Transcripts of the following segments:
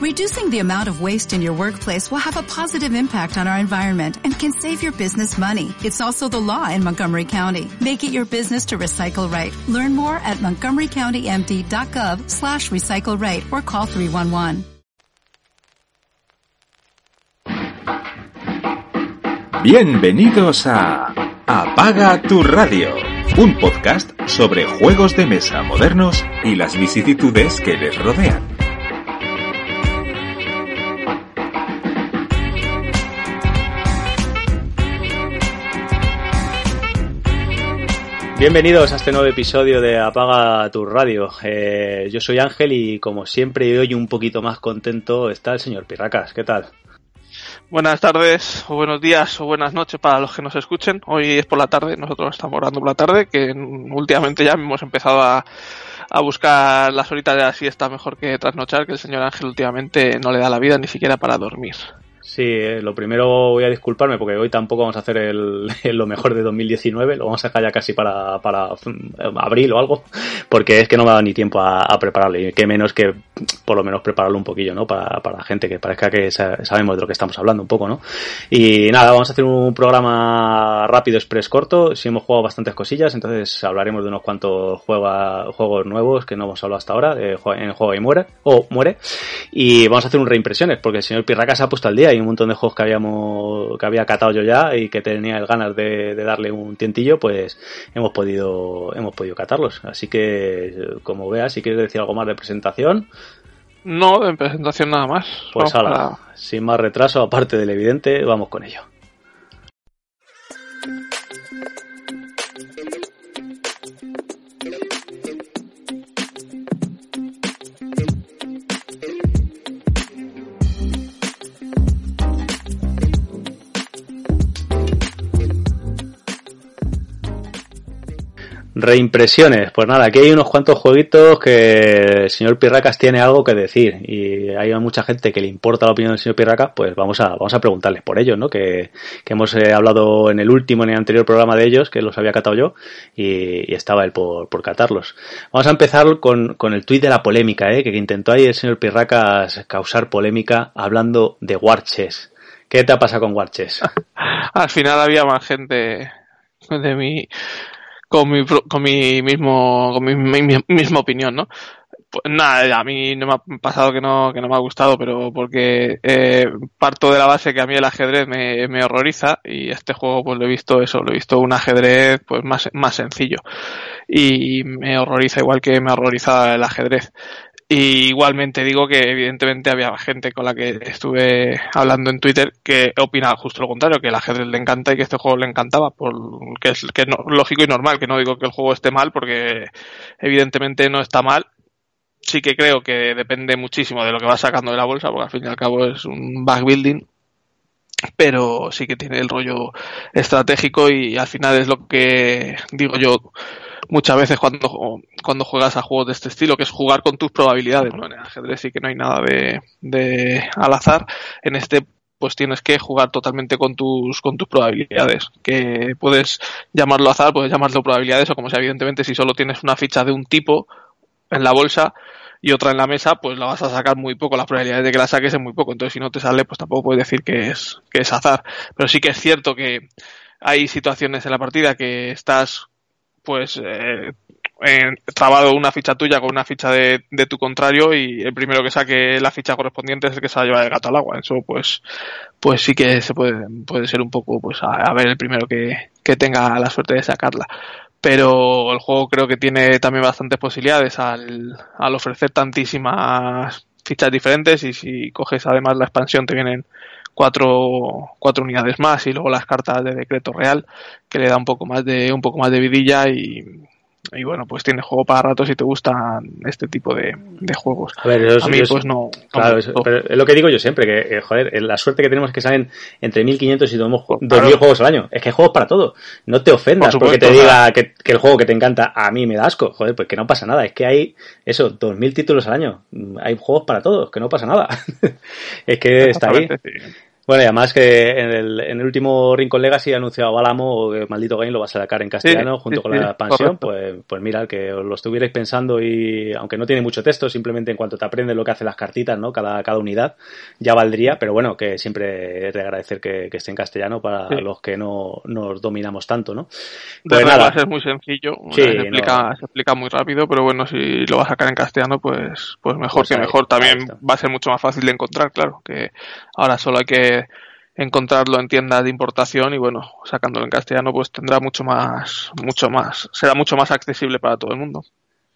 Reducing the amount of waste in your workplace will have a positive impact on our environment and can save your business money. It's also the law in Montgomery County. Make it your business to recycle right. Learn more at montgomerycountymd.gov slash recycle right or call 311. Bienvenidos a Apaga tu radio, un podcast sobre juegos de mesa modernos y las vicisitudes que les rodean. Bienvenidos a este nuevo episodio de Apaga tu radio. Eh, yo soy Ángel y como siempre hoy un poquito más contento está el señor Pirracas. ¿Qué tal? Buenas tardes, o buenos días, o buenas noches para los que nos escuchen. Hoy es por la tarde, nosotros estamos orando por la tarde, que últimamente ya hemos empezado a, a buscar las horitas de la siesta mejor que trasnochar, que el señor Ángel últimamente no le da la vida ni siquiera para dormir. Sí, eh, lo primero voy a disculparme porque hoy tampoco vamos a hacer el, lo mejor de 2019, lo vamos a dejar ya casi para, para mm, abril o algo, porque es que no me ha dado ni tiempo a, a prepararlo y qué menos que por lo menos prepararlo un poquillo, ¿no? Para, para la gente que parezca que sabemos de lo que estamos hablando un poco, ¿no? Y nada, vamos a hacer un programa rápido, express, corto, si hemos jugado bastantes cosillas, entonces hablaremos de unos cuantos juega, juegos nuevos que no hemos hablado hasta ahora, de, en Juego y Muere, o Muere, y vamos a hacer un reimpresiones, porque el señor Pirraca se ha puesto al día y un montón de juegos que habíamos que había catado yo ya y que tenía el ganas de, de, darle un tientillo, pues hemos podido hemos podido catarlos. Así que como veas, si quieres decir algo más de presentación, no, de presentación nada más. Pues ahora, para... sin más retraso, aparte del evidente, vamos con ello. Reimpresiones, pues nada, aquí hay unos cuantos jueguitos que el señor Pirracas tiene algo que decir y hay mucha gente que le importa la opinión del señor Pirracas, pues vamos a, vamos a preguntarles por ellos, ¿no? Que, que hemos eh, hablado en el último, en el anterior programa de ellos, que los había catado yo y, estaba él por, por, catarlos. Vamos a empezar con, con el tuit de la polémica, ¿eh? Que intentó ahí el señor Pirracas causar polémica hablando de Warches. ¿Qué te ha pasado con Warches? Al final había más gente de mi con mi, con mi mismo, con mi, mi, misma opinión, ¿no? Pues nada, a mí no me ha pasado que no, que no me ha gustado, pero porque eh, parto de la base que a mí el ajedrez me, me horroriza y este juego pues lo he visto eso, lo he visto un ajedrez pues más, más sencillo y me horroriza igual que me horroriza el ajedrez. Y igualmente digo que evidentemente había gente con la que estuve hablando en Twitter que opinaba justo lo contrario, que el ajedrez le encanta y que este juego le encantaba, por que es lógico y normal, que no digo que el juego esté mal porque evidentemente no está mal. Sí que creo que depende muchísimo de lo que va sacando de la bolsa, porque al fin y al cabo es un backbuilding, pero sí que tiene el rollo estratégico y al final es lo que digo yo muchas veces cuando, cuando juegas a juegos de este estilo, que es jugar con tus probabilidades. ¿no? En el ajedrez sí que no hay nada de, de al azar. En este pues tienes que jugar totalmente con tus, con tus probabilidades. Que puedes llamarlo azar, puedes llamarlo probabilidades, o como sea, evidentemente, si solo tienes una ficha de un tipo en la bolsa y otra en la mesa, pues la vas a sacar muy poco. Las probabilidades de que la saques es muy poco. Entonces, si no te sale, pues tampoco puedes decir que es, que es azar. Pero sí que es cierto que hay situaciones en la partida que estás pues eh, trabado una ficha tuya con una ficha de, de, tu contrario y el primero que saque la ficha correspondiente es el que se va a llevar el gato al agua. Eso pues, pues sí que se puede, puede ser un poco, pues a, a ver el primero que, que tenga la suerte de sacarla. Pero el juego creo que tiene también bastantes posibilidades al, al ofrecer tantísimas fichas diferentes y si coges además la expansión te vienen cuatro, cuatro unidades más y luego las cartas de decreto real que le da un poco más de un poco más de vidilla y, y bueno, pues tiene juego para rato si te gustan este tipo de, de juegos. A ver, eso, a mí eso, pues no. Claro, es, pero es lo que digo yo siempre, que eh, joder, la suerte que tenemos es que salen entre 1500 y 2000 claro. juegos al año. Es que hay juegos para todo. No te ofendas Por supuesto, porque te diga que, que, el juego que te encanta a mí me da asco. Joder, pues que no pasa nada. Es que hay eso, 2000 títulos al año. Hay juegos para todos, que no pasa nada. es que está ahí. Sí. Bueno, y además que en el, en el último Rincon Legacy ha anunciado Álamo que Maldito Game lo va a sacar en castellano junto con la expansión. Pues, pues mira, que lo estuvierais pensando y aunque no tiene mucho texto, simplemente en cuanto te aprendes lo que hacen las cartitas, ¿no? Cada, cada unidad ya valdría, pero bueno, que siempre es de agradecer que, esté en castellano para los que no nos dominamos tanto, ¿no? Pues nada. es muy sencillo, se, explica, se explica muy rápido, pero bueno, si lo va a sacar en castellano, pues, pues mejor pues que mejor. También va a ser mucho más fácil de encontrar, claro, que ahora solo hay que encontrarlo en tiendas de importación y bueno, sacándolo en castellano pues tendrá mucho más, mucho más, será mucho más accesible para todo el mundo.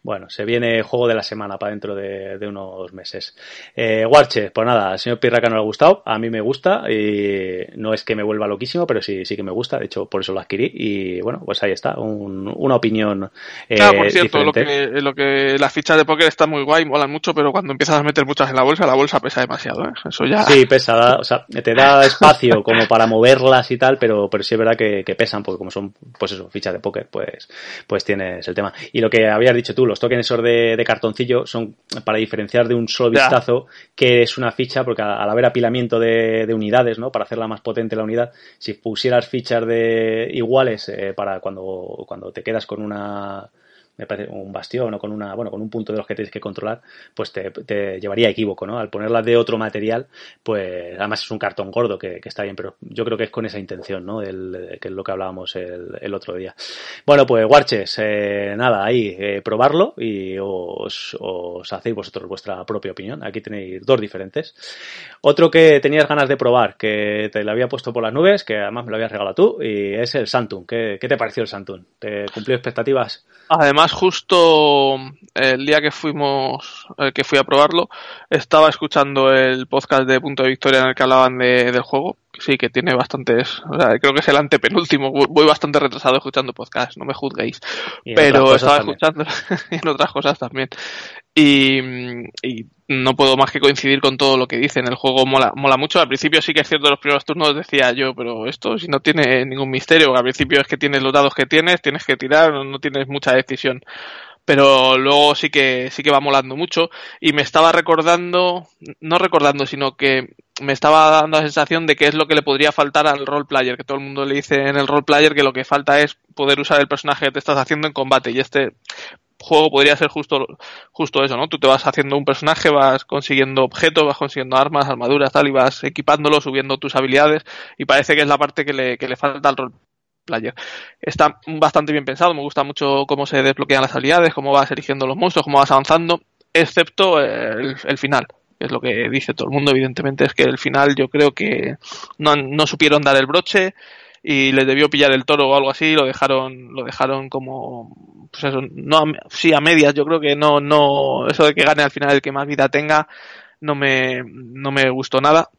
Bueno, se viene juego de la semana para dentro de, unos meses. Eh, Warche, pues nada, al señor Pirraca no le ha gustado, a mí me gusta y no es que me vuelva loquísimo, pero sí, sí que me gusta, de hecho por eso lo adquirí y bueno, pues ahí está, una opinión eh, Claro, por cierto, lo que, lo que las fichas de póker están muy guay, molan mucho, pero cuando empiezas a meter muchas en la bolsa, la bolsa pesa demasiado, ¿eh? Eso ya... Sí, pesa, o sea, te da espacio como para moverlas y tal, pero, pero sí es verdad que, pesan, porque como son, pues eso, fichas de póker, pues, pues tienes el tema. Y lo que habías dicho tú, los tokens esos de, cartoncillo son para diferenciar de un solo vistazo que es una ficha, porque al, haber apilamiento de, unidades, ¿no? Para hacerla más potente la unidad, si pusieras fichas de iguales eh, para cuando, cuando te quedas con una me parece, un bastión o con una, bueno, con un punto de los que tienes que controlar, pues te, te llevaría a equívoco, ¿no? Al ponerla de otro material, pues además es un cartón gordo que, que, está bien, pero yo creo que es con esa intención, ¿no? El, que es lo que hablábamos el, el otro día. Bueno, pues Warches, eh, nada, ahí, eh, probarlo y os, os hacéis vosotros vuestra propia opinión. Aquí tenéis dos diferentes. Otro que tenías ganas de probar, que te lo había puesto por las nubes, que además me lo habías regalado tú, y es el Santum. ¿Qué, qué te pareció el Santum? ¿Te cumplió expectativas? Además, justo el día que fuimos, eh, que fui a probarlo, estaba escuchando el podcast de Punto de Victoria en el que hablaban de, del juego. Sí, que tiene bastantes. O sea, creo que es el antepenúltimo. Voy bastante retrasado escuchando podcast, no me juzguéis. Pero estaba escuchando en otras cosas también. Y, y, no puedo más que coincidir con todo lo que dicen. El juego mola, mola mucho. Al principio sí que es cierto, los primeros turnos decía yo, pero esto si no tiene ningún misterio. Al principio es que tienes los dados que tienes, tienes que tirar, no tienes mucha decisión. Pero luego sí que, sí que va molando mucho. Y me estaba recordando, no recordando, sino que me estaba dando la sensación de que es lo que le podría faltar al role player, que todo el mundo le dice en el role player que lo que falta es poder usar el personaje que te estás haciendo en combate. Y este juego podría ser justo, justo eso, ¿no? Tú te vas haciendo un personaje, vas consiguiendo objetos, vas consiguiendo armas, armaduras, tal, y vas equipándolo, subiendo tus habilidades, y parece que es la parte que le, que le falta al rol player. Está bastante bien pensado, me gusta mucho cómo se desbloquean las habilidades, cómo vas eligiendo los monstruos, cómo vas avanzando, excepto el, final es lo que dice todo el mundo, evidentemente, es que el final yo creo que no, no supieron dar el broche, y les debió pillar el toro o algo así, lo dejaron, lo dejaron como, pues eso, no, sí a medias, yo creo que no, no, eso de que gane al final el que más vida tenga, no me, no me gustó nada.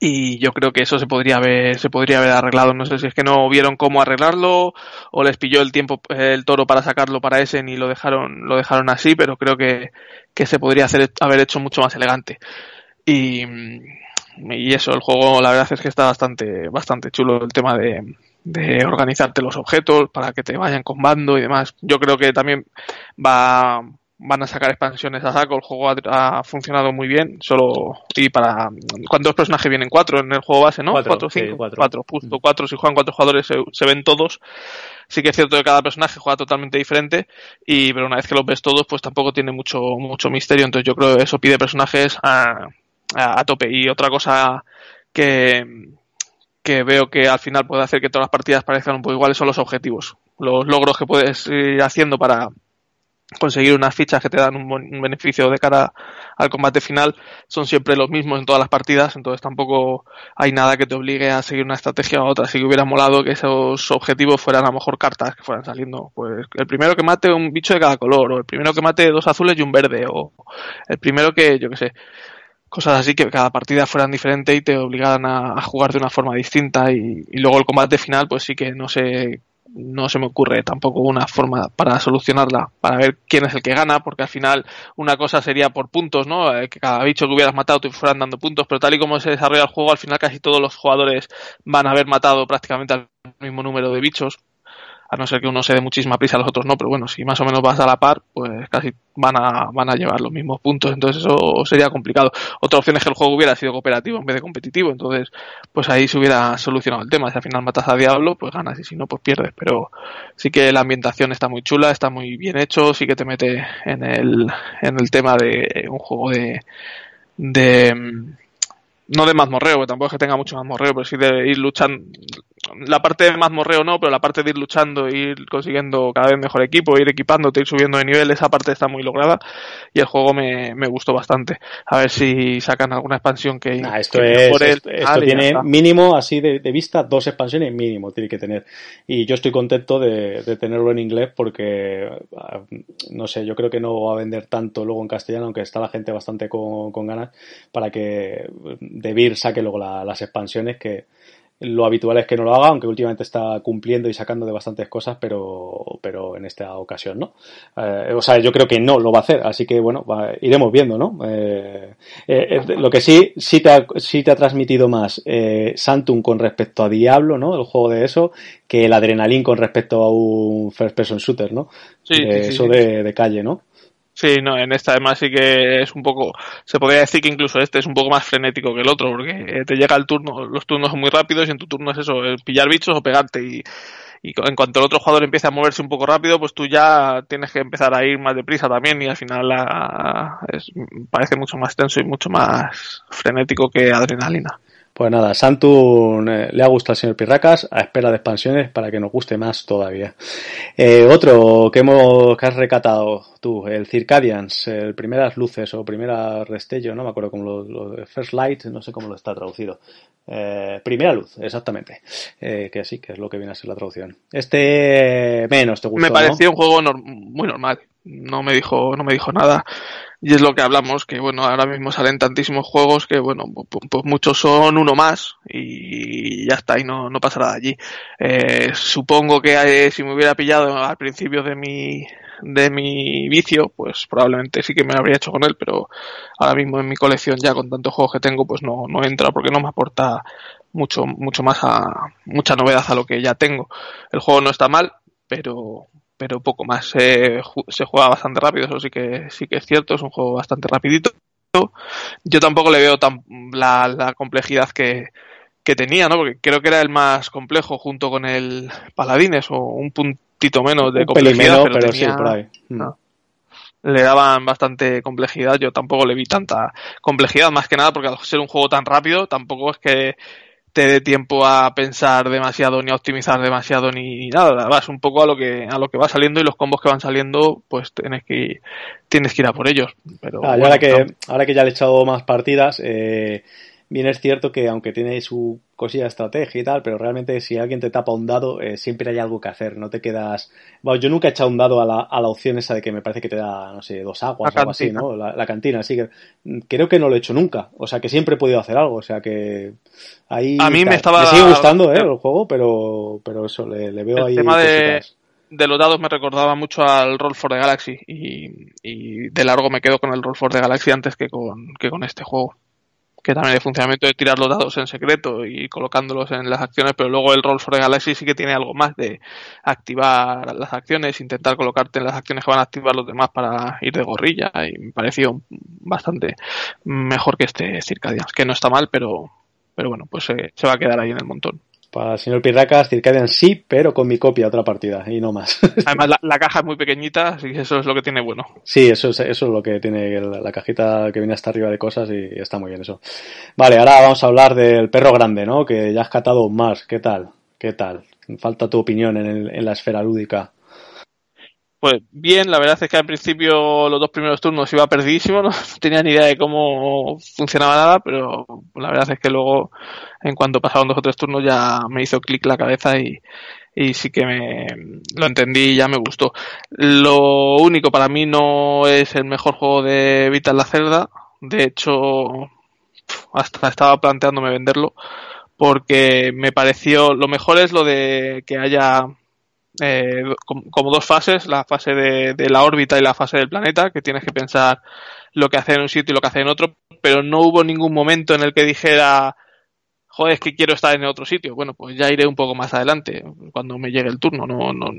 Y yo creo que eso se podría haber, se podría haber arreglado. No sé si es que no vieron cómo arreglarlo, o les pilló el tiempo, el toro para sacarlo para ese y lo dejaron, lo dejaron así, pero creo que, que se podría hacer, haber hecho mucho más elegante. Y, y eso, el juego la verdad es que está bastante, bastante chulo el tema de, de organizarte los objetos para que te vayan combando y demás. Yo creo que también va, van a sacar expansiones a saco. El juego ha, funcionado muy bien. Solo y para cuántos personajes vienen cuatro en el juego base, ¿no? Cuatro, cinco, cuatro. justo cuatro. Si juegan cuatro jugadores se, ven todos. Sí que es cierto que cada personaje juega totalmente diferente y pero una vez que los ves todos, pues tampoco tiene mucho mucho misterio. Entonces yo creo que eso pide personajes a a, tope. Y otra cosa que, que veo que al final puede hacer que todas las partidas parezcan un poco iguales son los objetivos. Los logros que puedes ir haciendo para conseguir unas fichas que te dan un, beneficio de cara al combate final son siempre los mismos en todas las partidas, entonces tampoco hay nada que te obligue a seguir una estrategia u otra. Así que hubiera molado que esos objetivos fueran a lo mejor cartas que fueran saliendo. Pues el primero que mate un bicho de cada color, o el primero que mate dos azules y un verde, o el primero que, yo que sé, cosas así que cada partida fueran diferente y te obligaran a, jugar de una forma distinta y, luego el combate final pues sí que no sé no se me ocurre tampoco una forma para solucionarla, para ver quién es el que gana, porque al final una cosa sería por puntos, ¿no? Eh, que cada bicho que hubieras matado te fueran dando puntos, pero tal y como se desarrolla el juego, al final casi todos los jugadores van a haber matado prácticamente al mismo número de bichos. A no ser que uno se dé muchísima prisa, los otros no, pero bueno, si más o menos vas a la par, pues casi van a, van a llevar los mismos puntos, entonces eso sería complicado. Otra opción es que el juego hubiera sido cooperativo en vez de competitivo, entonces pues ahí se hubiera solucionado el tema, si al final matas a Diablo, pues ganas y si no, pues pierdes, pero sí que la ambientación está muy chula, está muy bien hecho, sí que te mete en el, en el tema de un juego de, de no de mazmorreo, que tampoco es que tenga mucho mazmorreo, pero sí de ir luchando, la parte de mazmorreo no, pero la parte de ir luchando, ir consiguiendo cada vez mejor equipo, ir equipándote, ir subiendo de nivel, esa parte está muy lograda y el juego me, me gustó bastante. A ver si sacan alguna expansión que... esto es, esto, tiene mínimo, así de, vista, dos expansiones mínimo tiene que tener. Y yo estoy contento de, tenerlo en inglés porque, ah, no sé, yo creo que no va a vender tanto luego en castellano, aunque está la gente bastante con, ganas, para que Debir saque luego las expansiones que lo habitual es que no lo haga, aunque últimamente está cumpliendo y sacando de bastantes cosas, pero, pero en esta ocasión no. Eh, o sea, yo creo que no lo va a hacer, así que bueno, iremos viendo, ¿no? Eh, eh, lo que sí, sí te ha, sí te ha transmitido más Santum con respecto a Diablo, ¿no? El juego de eso, que el Adrenalin con respecto a un first person shooter, ¿no? Sí, eso De, de calle, ¿no? Sí, no, en esta además sí que es un poco, se podría decir que incluso este es un poco más frenético que el otro, porque te llega el turno, los turnos son muy rápidos y en tu turno es eso, pillar bichos o pegarte y, y en cuanto el otro jugador empiece a moverse un poco rápido, pues tú ya tienes que empezar a ir más deprisa también y al final la, es, parece mucho más tenso y mucho más frenético que adrenalina. Pues nada, Santun eh, le ha gustado al señor Pirracas, a espera de expansiones para que nos guste más todavía. Eh, otro que hemos que has recatado tú, el Circadians, el primeras luces o primera restello, no me acuerdo cómo lo, First Light, no sé cómo lo está traducido. Eh, primera luz, exactamente. que sí, que es lo que viene a ser la traducción. Este menos te gustó. Me pareció un juego muy normal. No me dijo, no me dijo nada y es lo que hablamos, que bueno, ahora mismo salen tantísimos juegos que bueno, pues, muchos son uno más y ya está, y no, no pasará de allí. Eh, supongo que eh, si me hubiera pillado al principio de mi, de mi vicio, pues probablemente sí que me habría hecho con él, pero ahora mismo en mi colección ya con tantos juegos que tengo, pues no, no entra porque no me aporta mucho, mucho más a, mucha novedad a lo que ya tengo. El juego no está mal, pero, pero poco más. se juega bastante rápido, eso sí que, sí que es cierto, es un juego bastante rapidito. Yo tampoco le veo tan la, complejidad que, tenía, ¿no? Porque creo que era el más complejo junto con el Paladines o un puntito menos de complejidad. pero, sí, por ahí. Mm. Le daban bastante complejidad, yo tampoco le vi tanta complejidad, más que nada porque al ser un juego tan rápido, tampoco es que te dé tiempo a pensar demasiado ni a optimizar demasiado ni, nada. Vas un poco a lo que a lo que va saliendo y los combos que van saliendo pues tienes que tienes que ir a por ellos. Pero ah, ahora que ahora que ya le he echado más partidas eh, bien es cierto que aunque tiene su cosilla de estrategia y tal, pero realmente si alguien te tapa un dado, eh, siempre hay algo que hacer, no te quedas... Bueno, yo nunca he echado un dado a la, a la opción esa de que me parece que te da, no sé, dos aguas o algo así, ¿no? La, cantina, así que creo que no lo he hecho nunca, o sea que siempre he podido hacer algo, o sea que ahí... A mí me estaba... Me sigue gustando, ¿eh? El juego, pero, pero eso, le, veo ahí... Tema de de los dados me recordaba mucho al Roll for the Galaxy y, y, de largo me quedo con el Roll for the Galaxy antes que con, que con este juego que también el funcionamiento de tirar los dados en secreto y colocándolos en las acciones, pero luego el Roll for Galaxy sí que tiene algo más de activar las acciones, intentar colocarte en las acciones que van a activar los demás para ir de gorrilla y me pareció bastante mejor que este Circadians, que no está mal, pero, pero bueno, pues se va a quedar ahí en el montón. Para el señor Pirracas, Circadian sí, pero con mi copia otra partida y no más. Además, la, caja es muy pequeñita, así que eso es lo que tiene bueno. Sí, eso es, eso es lo que tiene la, cajita que viene hasta arriba de cosas y, está muy bien eso. Vale, ahora vamos a hablar del perro grande, ¿no? Que ya has catado más. ¿Qué tal? ¿Qué tal? Falta tu opinión en, en la esfera lúdica. Pues bien, la verdad es que al principio los dos primeros turnos iba perdidísimo, no tenía ni idea de cómo funcionaba nada, pero la verdad es que luego, en cuanto pasaron dos o tres turnos, ya me hizo clic la cabeza y, y sí que me lo entendí y ya me gustó. Lo único para mí no es el mejor juego de Vital la Cerda, de hecho, hasta estaba planteándome venderlo, porque me pareció, lo mejor es lo de que haya eh, como, dos fases, la fase de, la órbita y la fase del planeta, que tienes que pensar lo que hacer en un sitio y lo que hacer en otro, pero no hubo ningún momento en el que dijera, joder, es que quiero estar en otro sitio. Bueno, pues ya iré un poco más adelante, cuando me llegue el turno. No, no,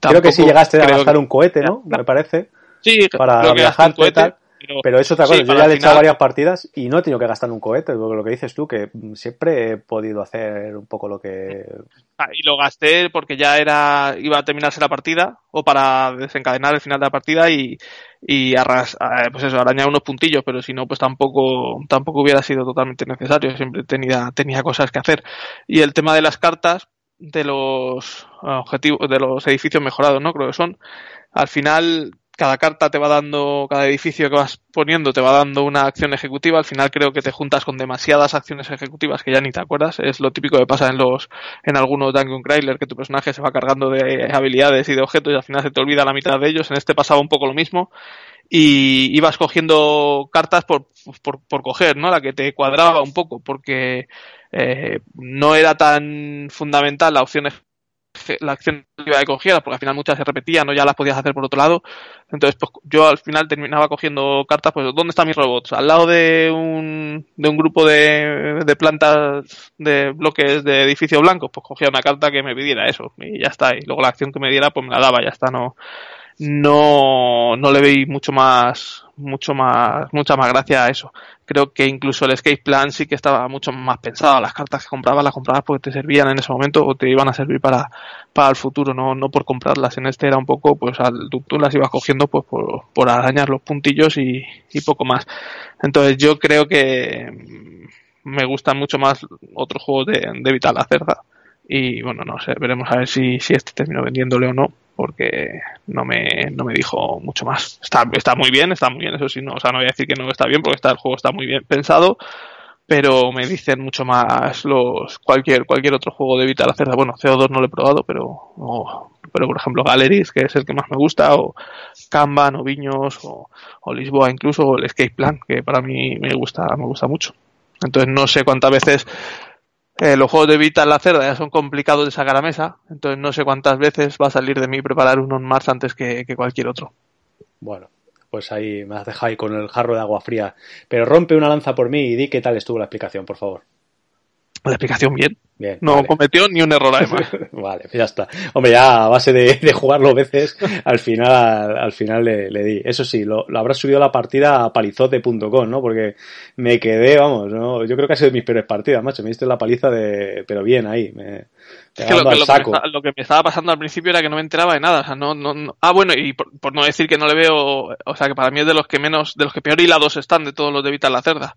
creo que sí llegaste a gastar un cohete, ¿no? Me parece. Sí, para viajar y tal. Pero, eso otra cosa, yo ya le he echado varias partidas y no he tenido que gastar un cohete, lo que dices tú, que siempre he podido hacer un poco lo que... Ah, y lo gasté porque ya era iba a terminarse la partida o para desencadenar el final de la partida y, y arras, eh, pues eso, arañar unos puntillos, pero si no, pues tampoco, tampoco hubiera sido totalmente necesario, siempre tenía, tenía cosas que hacer. Y el tema de las cartas, de los objetivos, de los edificios mejorados, ¿no? Creo que son, al final cada carta te va dando, cada edificio que vas poniendo te va dando una acción ejecutiva. Al final creo que te juntas con demasiadas acciones ejecutivas que ya ni te acuerdas. Es lo típico que pasa en los, en algunos Dungeon Crawler, que tu personaje se va cargando de habilidades y de objetos y al final se te olvida la mitad de ellos. En este pasaba un poco lo mismo. Y ibas cogiendo cartas por, por, por coger, ¿no? La que te cuadraba un poco, porque eh, no era tan fundamental la opción la acción que cogiera, porque al final muchas se repetían o ya las podías hacer por otro lado. Entonces, pues yo al final terminaba cogiendo cartas, pues ¿dónde están mis robots? Al lado de un, de un grupo de, de plantas de bloques de edificio blanco, pues cogía una carta que me pidiera eso y ya está. Y luego la acción que me diera, pues me la daba, ya está, no, no, no le veí mucho más, mucho más, mucha más gracia a eso. Creo que incluso el escape plan sí que estaba mucho más pensado. Las cartas que comprabas las comprabas porque te servían en ese momento o te iban a servir para, para el futuro, no, no por comprarlas. En este era un poco, pues al, tú, las ibas cogiendo pues por, por arañar los puntillos y, poco más. Entonces yo creo que me gustan mucho más otros juegos de, de Vital la Cerda. Y bueno, no sé, veremos a ver si, si este termino vendiéndole o no porque no me, no me dijo mucho más. Está, está muy bien, está muy bien, eso sí, no, o sea, no voy a decir que no está bien porque está, el juego está muy bien pensado, pero me dicen mucho más los cualquier cualquier otro juego de Vital Cerda. Bueno, CO2 no lo he probado, pero pero por ejemplo Galleries, que es el que más me gusta, o Kanban, o Viños, o, o Lisboa incluso, o el Escape Plan, que para mí me gusta, me gusta mucho. Entonces no sé cuántas veces eh, los juegos de Vita en la cerda ya son complicados de sacar a mesa, entonces no sé cuántas veces va a salir de mí preparar uno más antes que, cualquier otro. Bueno, pues ahí me has dejado ahí con el jarro de agua fría. Pero rompe una lanza por mí y di qué tal estuvo la explicación, por favor. La explicación bien. no cometió ni un error además. vale, ya está. Hombre, ya a base de, jugarlo veces, al final, al final le, di. Eso sí, lo, lo habrás subido la partida a palizote.com, ¿no? Porque me quedé, vamos, ¿no? Yo creo que ha sido de mis peores partidas, macho. Me diste la paliza de, pero bien ahí. Me, es que lo, que, lo, que me, estaba pasando al principio era que no me enteraba de nada. O sea, no, no, Ah, bueno, y por, no decir que no le veo, o sea, que para mí es de los que menos, de los que peor hilados están de todos los de Vital la Cerda.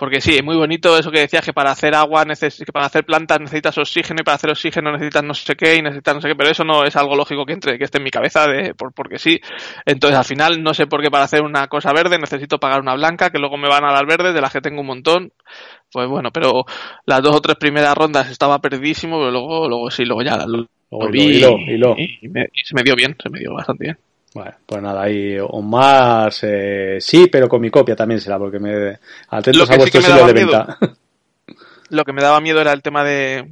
Porque sí, es muy bonito eso que decías, que para hacer agua, que para hacer plantas necesitas oxígeno y para hacer oxígeno necesitas no sé qué y necesitas no sé qué, pero eso no es algo lógico que entre, que esté en mi cabeza de, por, porque sí. Entonces al final no sé por qué para hacer una cosa verde necesito pagar una blanca, que luego me van a dar verdes, de las que tengo un montón. Pues bueno, pero las dos o tres primeras rondas estaba perdidísimo, pero luego, luego sí, luego ya lo, vi y, y se me dio bien, se me dio bastante bien. Bueno, pues nada, ahí Omar eh, sí, pero con mi copia también será, porque me atentos a vuestro sí de venta. Lo que me daba miedo era el tema de,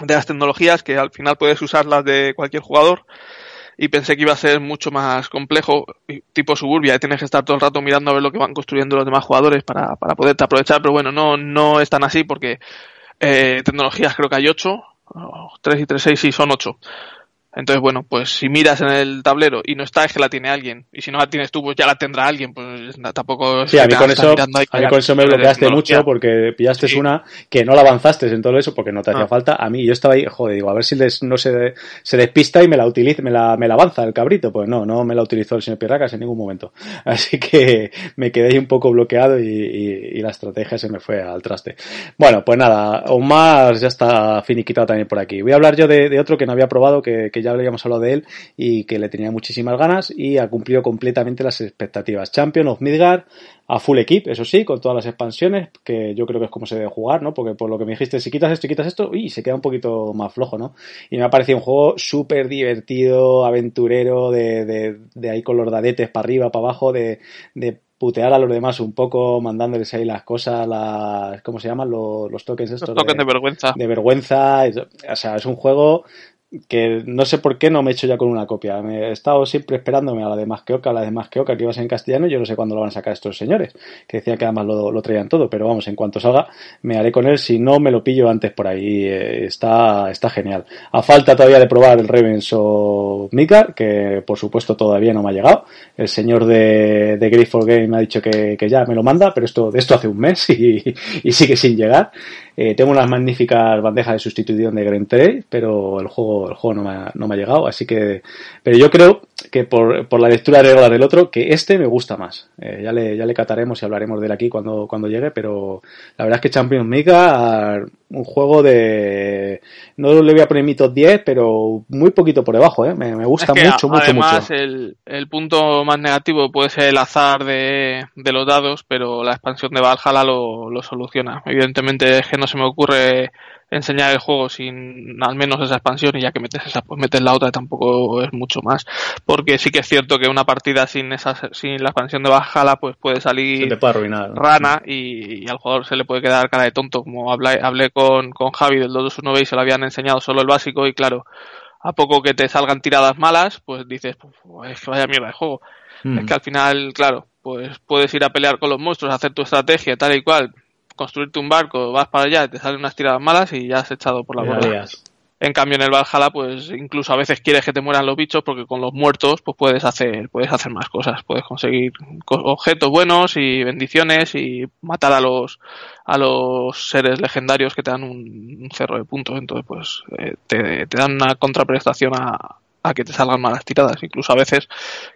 de las tecnologías, que al final puedes usarlas de cualquier jugador, y pensé que iba a ser mucho más complejo, tipo suburbia, y tienes que estar todo el rato mirando a ver lo que van construyendo los demás jugadores para, para poderte aprovechar, pero bueno, no, no es tan así porque eh, tecnologías creo que hay ocho, tres y tres, seis, sí, son ocho. Entonces, bueno, pues si miras en el tablero y no está, es que la tiene alguien. Y si no la tienes tú, pues ya la tendrá alguien. Pues tampoco. Sí, a mí, con eso, a mí con eso me bloqueaste mucho porque pillaste una que no la avanzaste en todo eso porque no te hacía ah. falta. A mí, yo estaba ahí, joder, digo, a ver si les, no se, se despista y me la utiliza, me la, me la avanza el cabrito. Pues no, no me la utilizó el señor Pirracas en ningún momento. Así que me quedé ahí un poco bloqueado y, y, la estrategia se me fue al traste. Bueno, pues nada, más ya está finiquitado también por aquí. Voy a hablar yo de, de otro que no había probado que, que ya habíamos hablado de él y que le tenía muchísimas ganas y ha cumplido completamente las expectativas. Champion of Midgard a full equip, eso sí, con todas las expansiones, que yo creo que es como se debe jugar, ¿no? Porque por lo que me dijiste, si quitas esto y quitas esto, y se queda un poquito más flojo, ¿no? Y me ha parecido un juego súper divertido, aventurero, de, de, de ahí con los dadetes para arriba, para abajo, de, de putear a los demás un poco, mandándoles ahí las cosas, las, ¿cómo se llaman? Los, los tokens estos. Los tokens de, vergüenza. De vergüenza. o sea, es un juego que no sé por qué no me he hecho ya con una copia. Me he estado siempre esperándome a la de Más que Oca, a la de Más que iba a ser en castellano. Yo no sé cuándo lo van a sacar estos señores, que decían que además lo, lo traían todo. Pero vamos, en cuanto salga, me haré con él. Si no, me lo pillo antes por ahí. Eh, está, está genial. A falta todavía de probar el Ravens o Mikar, que por supuesto todavía no me ha llegado. El señor de, de Griffith Game ha dicho que, que, ya me lo manda, pero esto, de esto hace un mes y, y sigue sin llegar. Eh, tengo unas magníficas bandejas de sustitución de Green Trade, pero el juego, el juego no me, ha, no me ha llegado, así que, pero yo creo que por, por la lectura de reglas del otro, que este me gusta más. Eh, ya, le, ya le cataremos y hablaremos de él aquí cuando, cuando llegue, pero la verdad es que Champions Mega, un juego de, no le voy a poner mi top 10, pero muy poquito por debajo, ¿eh? me, me gusta es que mucho, mucho, además mucho. El, el punto más negativo puede ser el azar de, de los dados, pero la expansión de Valhalla lo, lo soluciona. Evidentemente es que no se me ocurre enseñar el juego sin al menos esa expansión y ya que metes esa pues metes la otra tampoco es mucho más porque sí que es cierto que una partida sin esa sin la expansión de Valhalla pues puede salir puede arruinar, ¿no? rana y, y, al jugador se le puede quedar cara de tonto como hablé, hablé con, con Javi del 221 y se lo habían enseñado solo el básico y claro a poco que te salgan tiradas malas pues dices pues, es que vaya mierda de juego mm. es que al final claro pues puedes ir a pelear con los monstruos hacer tu estrategia tal y cual construirte un barco, vas para allá, te salen unas tiradas malas y ya has echado por la borda. En cambio en el Valhalla, pues incluso a veces quieres que te mueran los bichos porque con los muertos pues puedes hacer, puedes hacer más cosas, puedes conseguir objetos buenos y bendiciones y matar a los a los seres legendarios que te dan un, cerro de puntos, entonces pues eh, te, te, dan una contraprestación a, a que te salgan malas tiradas. Incluso a veces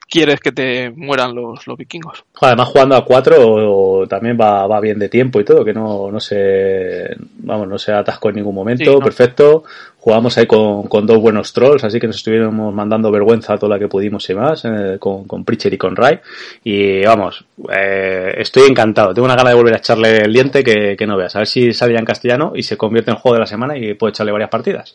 quieres que te mueran los, los vikingos. Además, jugando a cuatro también va, va bien de tiempo y todo, que no, no se vamos, no se atascó en ningún momento, sí, no. perfecto. Jugamos ahí con, con, dos buenos trolls, así que nos estuviéramos mandando vergüenza a toda la que pudimos y más, eh, con, con y con Ray. Y vamos, eh, estoy encantado. Tengo una gana de volver a echarle el diente que, que no veas. A ver si sale ya en castellano y se convierte en juego de la semana y puedo echarle varias partidas.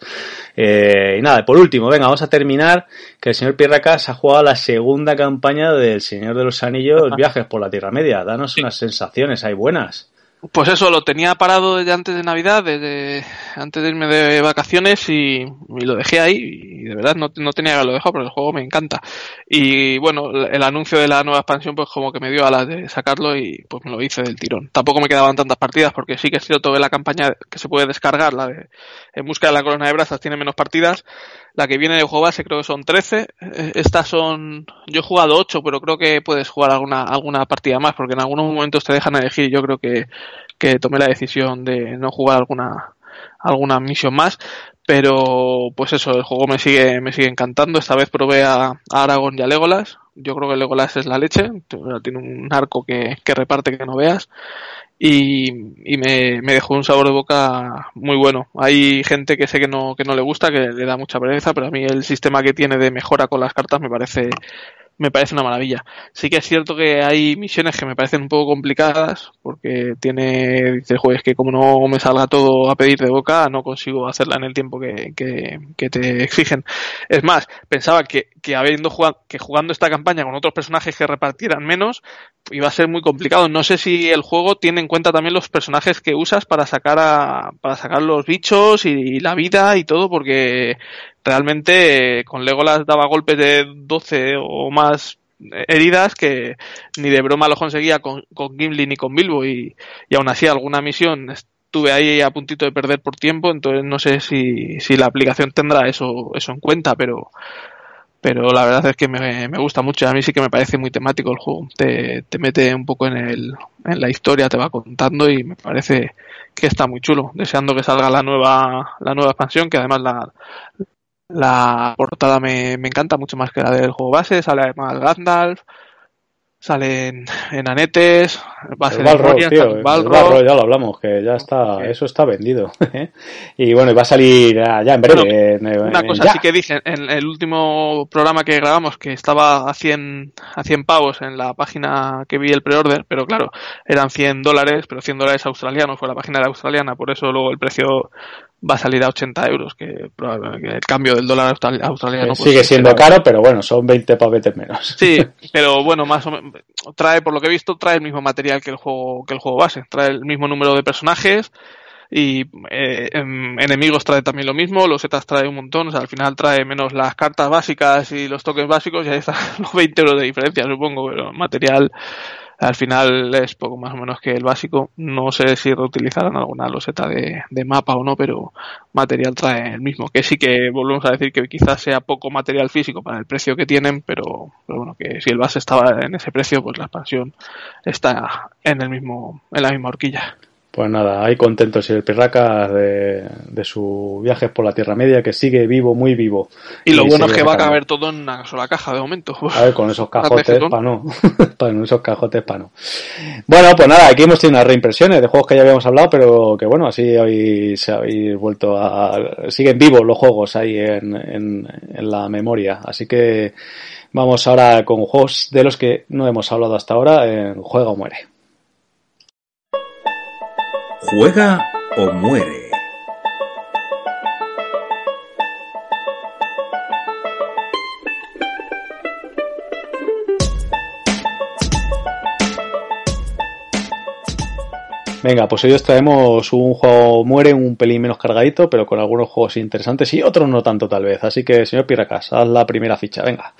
Eh, y nada, por último, venga, vamos a terminar que el señor Pierracas ha jugado la segunda campaña del Señor de los Anillos, Viajes por la Tierra Media. Danos unas sensaciones, hay buenas. Pues eso, lo tenía parado desde antes de Navidad, desde antes de irme de vacaciones y, y lo dejé ahí y de verdad no, no tenía que haberlo dejado porque el juego me encanta. Y bueno, el anuncio de la nueva expansión pues como que me dio a la de sacarlo y pues me lo hice del tirón. Tampoco me quedaban tantas partidas porque sí que es cierto que la campaña que se puede descargar, la de En busca de la corona de brasas, tiene menos partidas. La que viene de juego base creo que son 13. Estas son... Yo he jugado 8, pero creo que puedes jugar alguna, alguna partida más porque en algunos momentos te dejan elegir. Yo creo que, que tomé la decisión de no jugar alguna, alguna misión más. Pero pues eso, el juego me sigue, me sigue encantando. Esta vez probé a, a Aragorn y a Legolas. Yo creo que Legolas es la leche. Tiene un arco que, que reparte que no veas y, y me, dejó un sabor de boca muy bueno. Hay gente que sé que no, que no le gusta, que le da mucha pereza, pero a mí el sistema que tiene de mejora con las cartas me parece, me parece una maravilla. Sí que es cierto que hay misiones que me parecen un poco complicadas, porque tiene, dice el juez que como no me salga todo a pedir de boca, no consigo hacerla en el tiempo que, que, que te exigen. Es más, pensaba que, que habiendo jugado, que jugando esta campaña con otros personajes que repartieran menos, iba a ser muy complicado. No sé si el juego tiene en cuenta también los personajes que usas para sacar a, para sacar los bichos y, la vida y todo, porque realmente con Legolas daba golpes de 12 o más heridas que ni de broma lo conseguía con, con Gimli ni con Bilbo y, y aún así alguna misión estuve ahí a puntito de perder por tiempo entonces no sé si, si la aplicación tendrá eso, eso en cuenta pero pero la verdad es que me, me, gusta mucho. A mí sí que me parece muy temático el juego. Te, te mete un poco en, el, en la historia, te va contando y me parece que está muy chulo. Deseando que salga la nueva, la nueva expansión, que además la, la portada me, me encanta mucho más que la del juego base. Sale además Gandalf, salen enanetes, va a ser Balrog, tío, Balrog, ya lo hablamos, que ya está, eso está vendido. y bueno, va a salir ya en breve. Bueno, una cosa ya. sí que dije en el último programa que grabamos que estaba a 100, a 100 pavos en la página que vi el preorder, pero claro, eran 100 dólares, pero 100 dólares australianos, fue la página de australiana, por eso luego el precio va a salir a 80 euros, que, el cambio del dólar australiano... Pues, sigue siendo caro, pero bueno, son 20 pavetes menos. Sí, pero bueno, más o menos, trae, por lo que he visto, trae el mismo material que el juego, que el juego base, trae el mismo número de personajes, Y eh, enemigos trae también lo mismo, los setas trae un montón, o sea, al final trae menos las cartas básicas y los toques básicos y ahí están los 20 euros de diferencia, supongo, pero material al final es poco más o menos que el básico. No sé si reutilizarán alguna loseta de, de, mapa o no, pero material trae el mismo. Que sí que volvemos a decir que quizás sea poco material físico para el precio que tienen, pero, pero bueno, que si el base estaba en ese precio, pues la expansión está en el mismo, en la misma horquilla. Pues nada, hay contentos el Pirracas de, de sus viajes por la Tierra Media, que sigue vivo, muy vivo. Y lo bueno es que va a caber todo en una sola caja de momento. A ver, con esos cajotes para no. con esos cajotes para no. Bueno, pues nada, aquí hemos tenido unas reimpresiones de juegos que ya habíamos hablado, pero que bueno, así hoy se habéis vuelto a. Siguen vivos los juegos ahí en, en, en la memoria. Así que vamos ahora con juegos de los que no hemos hablado hasta ahora en Juega o Muere. Juega o muere. Venga, pues hoy os traemos un juego muere un pelín menos cargadito, pero con algunos juegos interesantes y otros no tanto tal vez. Así que, señor Piracas, haz la primera ficha, venga.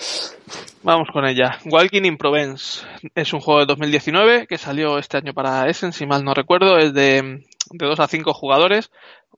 Vamos con ella. Walking in Provence es un juego de 2019 que salió este año para Essen, si mal no recuerdo. Es de, de 2 a 5 jugadores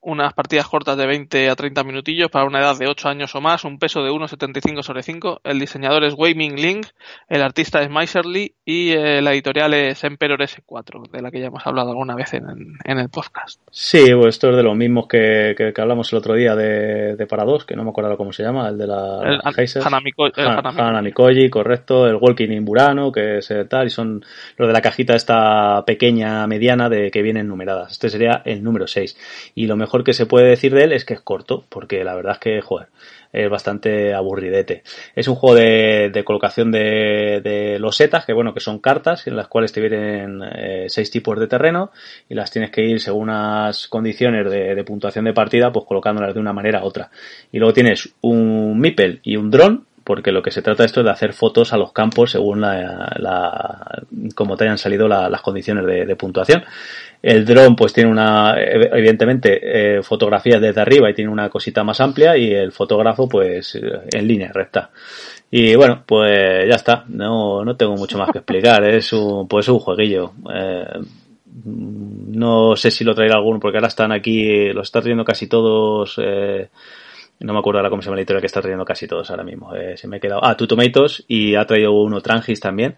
unas partidas cortas de 20 a 30 minutillos para una edad de 8 años o más, un peso de 1,75 sobre 5. El diseñador es Wei Ming Ling, el artista es Miserly y eh, la editorial es Emperor S4, de la que ya hemos hablado alguna vez en, en el podcast. Sí, pues esto es de los mismos que, que, que hablamos el otro día de, de Parados, que no me acuerdo cómo se llama, el de la el, Hanamiko, el Hanamikoji, correcto, el Walking in Burano, que es eh, tal, y son los de la cajita esta pequeña, mediana, de que vienen numeradas. Este sería el número 6. Y lo mejor mejor que se puede decir de él es que es corto, porque la verdad es que, joder, es bastante aburridete. Es un juego de, de colocación de, de, losetas, que bueno, que son cartas en las cuales te vienen eh, seis tipos de terreno y las tienes que ir según unas condiciones de, de, puntuación de partida, pues colocándolas de una manera a otra. Y luego tienes un mipel y un dron porque lo que se trata esto es de hacer fotos a los campos según la, la como te hayan salido la, las condiciones de, puntuación. El dron pues tiene una, evidentemente, eh, fotografía desde arriba y tiene una cosita más amplia y el fotógrafo pues en línea recta. Y bueno, pues ya está, no, no tengo mucho más que explicar, es un, pues un jueguillo. Eh, no sé si lo traerá alguno porque ahora están aquí, los está trayendo casi todos, eh, no me acuerdo ahora cómo se llama la editorial que está trayendo casi todos ahora mismo. Eh, se me ha quedado. Ah, Two Tomatoes y ha traído uno Trangis también.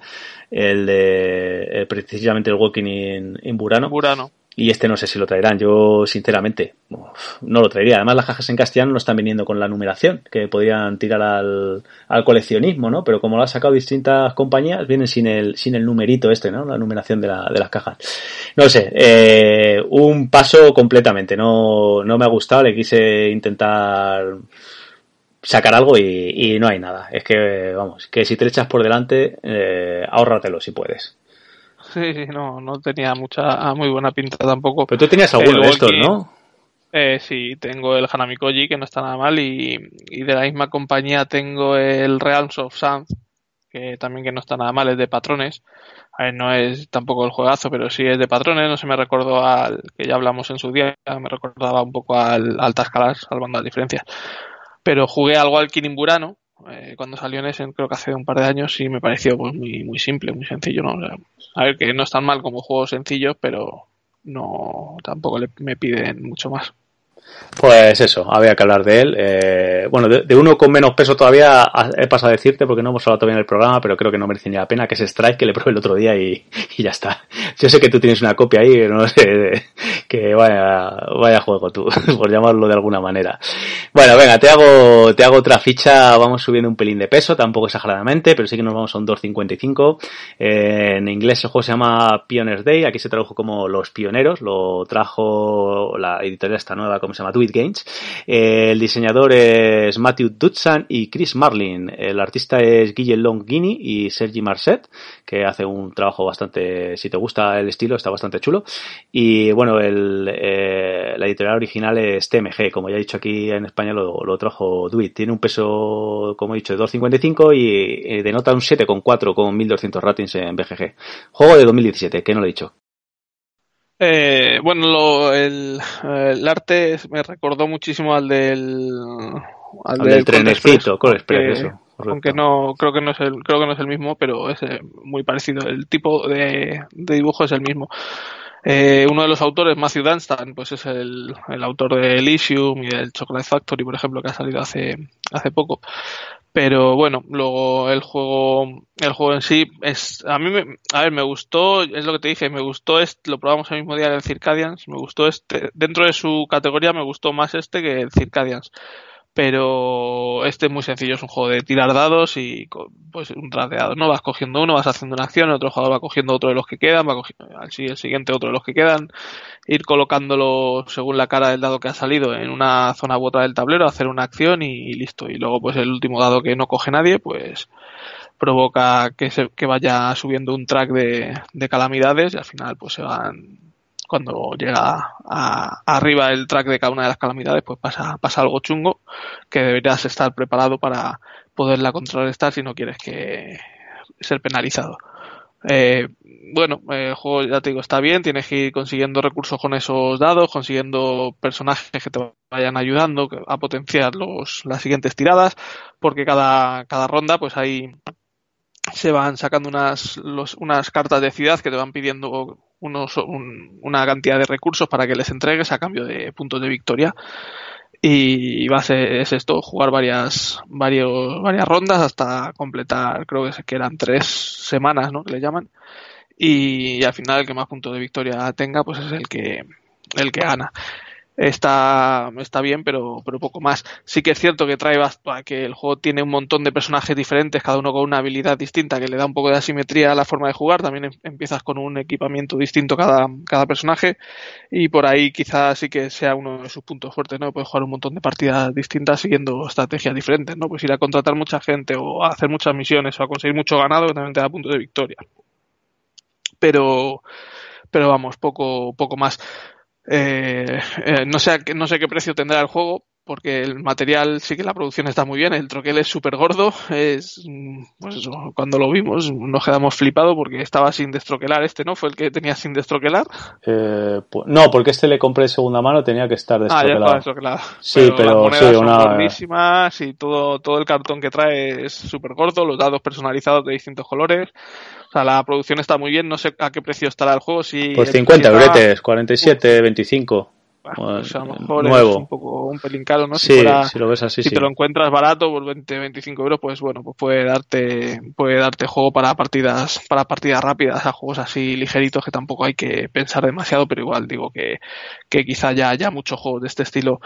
El de el, precisamente el Walking in, in Burano. Burano y este no sé si lo traerán. Yo, sinceramente, no lo traería. Además, las cajas en castellano no están viniendo con la numeración, que podrían tirar al, al coleccionismo, ¿no? Pero como lo han sacado distintas compañías, vienen sin el, sin el numerito este, ¿no? La numeración de, la, de las cajas. No sé, eh, un paso completamente. No, no me ha gustado, le quise intentar sacar algo y, y no hay nada. Es que, vamos, que si te echas por delante, eh, ahórratelo si puedes. Sí, no, no tenía mucha, muy buena pinta tampoco. Pero tú tenías alguno de estos, ¿no? Eh, sí, tengo el Hanamikoji, que no está nada mal, y, y, de la misma compañía tengo el Realms of Sand, que también que no está nada mal, es de patrones. A ver, no es tampoco el juegazo, pero sí es de patrones, no se me recordó al que ya hablamos en su día, me recordaba un poco al, al Tascalar, salvando las diferencias. Pero jugué algo al Kirimburano, eh, cuando salió en ese, creo que hace un par de años, sí me pareció pues muy, muy simple, muy sencillo, ¿no? O sea, a ver, que no es tan mal como juegos sencillos, pero no tampoco le, me piden mucho más. Pues eso, había que hablar de él. Eh, bueno, de, uno con menos peso todavía he pasado a decirte porque no hemos hablado todavía en el programa, pero creo que no merece ni la pena, que es Strike, que le probé el otro día y, y ya está. Yo sé que tú tienes una copia ahí, no sé, que vaya, vaya juego tú, por llamarlo de alguna manera. Bueno, venga, te hago, te hago otra ficha, vamos subiendo un pelín de peso, tampoco exageradamente, pero sí que nos vamos a un 2.55. Eh, en inglés el juego se llama Pioneers Day, aquí se tradujo como Los Pioneros, lo trajo la editorial esta nueva, como se llama Tweet Games. Eh, el diseñador es Matthew Dutsan y Chris Marlin. El artista es Guille Longini y Sergi Marcet, que hace un trabajo bastante, si te gusta el estilo, está bastante chulo. Y bueno, el, eh, la editorial original es TMG, como ya he dicho aquí en España lo, lo trajo Duit. Tiene un peso, como he dicho, de 2.55 y eh, denota un 7,4 con 1.200 ratings en BGG. Juego de 2017, que no lo he dicho. Eh, bueno, lo, el, el, arte me recordó muchísimo al del al, al del, trenecito, Express, eso. Aunque no creo que no es el creo que no es el mismo, pero es eh, muy parecido. El tipo de, de dibujo es el mismo. Eh, uno de los autores, Matthew Dunstan, pues es el, el autor de Elysium y del Chocolate Factory, por ejemplo, que ha salido hace, hace poco. Pero bueno, luego el juego, el juego en sí es, a mí me, a ver, me gustó, es lo que te dije, me gustó este, lo probamos el mismo día del Circadians, me gustó este, dentro de su categoría me gustó más este que el Circadians pero este es muy sencillo, es un juego de tirar dados y pues un tradeado, ¿no? Vas cogiendo uno, vas haciendo una acción, el otro jugador va cogiendo otro de los que quedan, va cogiendo al siguiente otro de los que quedan, ir colocándolo según la cara del dado que ha salido en una zona u otra del tablero, hacer una acción y, listo. Y luego pues el último dado que no coge nadie, pues provoca que, se, que vaya subiendo un track de, de calamidades y al final pues se van cuando llega a, arriba el track de cada una de las calamidades, pues pasa, pasa algo chungo que deberías estar preparado para poderla contrarrestar si no quieres que ser penalizado. Eh, bueno, el juego ya te digo está bien, tienes que ir consiguiendo recursos con esos dados, consiguiendo personajes que te vayan ayudando a potenciar los, las siguientes tiradas, porque cada, cada ronda pues hay se van sacando unas, unas cartas de ciudad que te van pidiendo unos, una cantidad de recursos para que les entregues a cambio de puntos de victoria. Y va a ser es esto, jugar varias, varios, varias rondas hasta completar, creo que eran tres semanas, ¿no? Que le llaman. Y, y al final el que más puntos de victoria tenga, pues es el que, el que gana está, está bien, pero, pero poco más. Sí que es cierto que trae que el juego tiene un montón de personajes diferentes, cada uno con una habilidad distinta, que le da un poco de asimetría a la forma de jugar. También em, empiezas con un equipamiento distinto cada, cada personaje, y por ahí quizás sí que sea uno de sus puntos fuertes, ¿no? Puedes jugar un montón de partidas distintas siguiendo estrategias diferentes, ¿no? Pues ir a contratar mucha gente o a hacer muchas misiones o a conseguir mucho ganado que también te da puntos de victoria. Pero, pero vamos, poco, poco más. Eh, eh, no, sé no sé qué precio tendrá el juego, porque el material sí que la producción está muy bien, el troquel es súper gordo, es, pues eso, cuando lo vimos nos quedamos flipados porque estaba sin destroquelar este, ¿no? Fue el que tenía sin destroquelar. Eh, no, porque este le compré de segunda mano, tenía que estar destroquelado. Ah, ya destroquelado. Sí, pero, las sí, una... y todo, todo el cartón que trae es súper gordo, los dados personalizados de distintos colores. O sea, la producción está muy bien, no sé a qué precio estará el juego. Si pues 50 euretes, 47, 25 pues a lo mejor nuevo. es un poco un pelín caro, ¿no? Si, si, lo ves así, si sí. te lo encuentras barato por 20, 25 euros, pues bueno, pues puede darte, puede darte juego para partidas, para partidas rápidas, a juegos así ligeritos que tampoco hay que pensar demasiado, pero igual digo que, que quizá ya haya muchos juegos de este estilo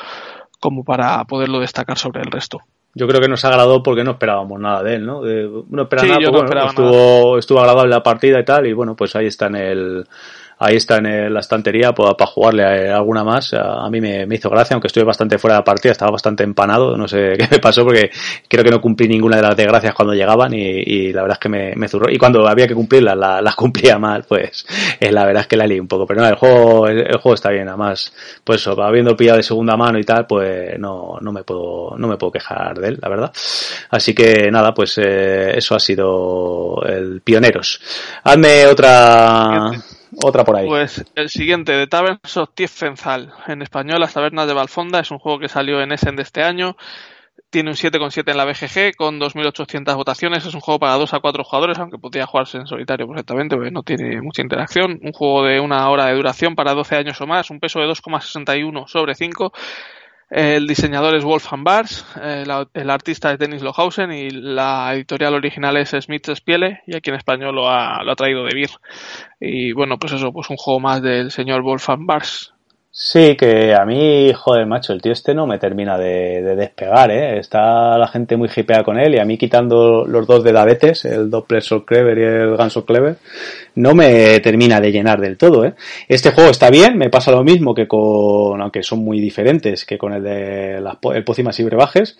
como para poderlo destacar sobre el resto. Yo creo que nos agradó porque no esperábamos nada de él, ¿no? De, no esperaba Sí, nada, pues no bueno, esperaba estuvo, estuvo agradable la partida y tal, y bueno, pues ahí está en el, ahí está en la estantería para, jugarle a, alguna más. A, mí me, hizo gracia, aunque estuve bastante fuera de la partida, estaba bastante empanado, no sé qué me pasó porque creo que no cumplí ninguna de las desgracias cuando llegaban y, la verdad es que me, me zurró. Y cuando había que cumplirlas, la- las cumplía mal, pues eh, la verdad es que la lié un poco. Pero no, el juego, el, el juego está bien, además, pues eso, habiendo pillado de segunda mano y tal, pues no, no me puedo, no me puedo quejar de él, la verdad. Así que nada, pues eh, eso ha sido el Pioneros. Hazme otra, otra por ahí. Pues el siguiente, de Taverns of Tiefenthal, en español Las Tabernas de Valfonda, es un juego que salió en Essen de este año, tiene un 7,7 en la BGG con 2.800 votaciones, es un juego para 2 a 4 jugadores, aunque podría jugarse en solitario perfectamente, porque no tiene mucha interacción, un juego de una hora de duración para 12 años o más, un peso de 2,61 sobre 5, el diseñador es Wolfgang Bars, el, artista es Dennis Lohausen y la editorial original es Smith Spiele y aquí en español lo ha, lo ha traído de Beer. Y bueno, pues eso, pues un juego más del señor Wolfgang Bars. Sí, que a mí, joder, macho, el tío este no me termina de, de despegar, ¿eh? Está la gente muy hipeada con él y a mí quitando los dos de Davetes, el Doppler Clever y el Ganso Clever, no me termina de llenar del todo, ¿eh? Este juego está bien, me pasa lo mismo que con, aunque son muy diferentes, que con el de las, el Pócimas y Brebajes,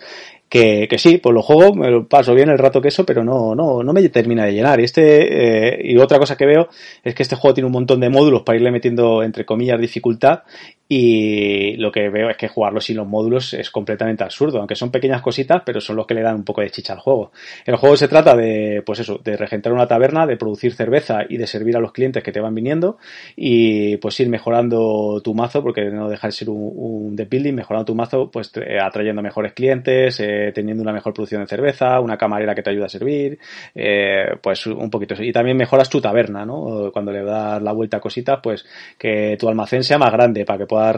que, que sí, pues lo juego, me lo paso bien el rato que eso, pero no, no, no me termina de llenar. Y este, eh, y otra cosa que veo es que este juego tiene un montón de módulos para irle metiendo, entre comillas, dificultad, y lo que veo es que jugarlo sin los módulos es completamente absurdo, aunque son pequeñas cositas, pero son los que le dan un poco de chicha al juego. El juego se trata de, pues eso, de regentar una taberna, de producir cerveza y de servir a los clientes que te van viniendo y pues ir mejorando tu mazo, porque no deja de ser un, deck building, mejorando tu mazo, pues atrayendo mejores clientes, eh, teniendo una mejor producción de cerveza, una camarera que te ayuda a servir, eh, pues un poquito. Y también mejoras tu taberna, ¿no? Cuando le das la vuelta a cositas, pues que tu almacén sea más grande para que puedas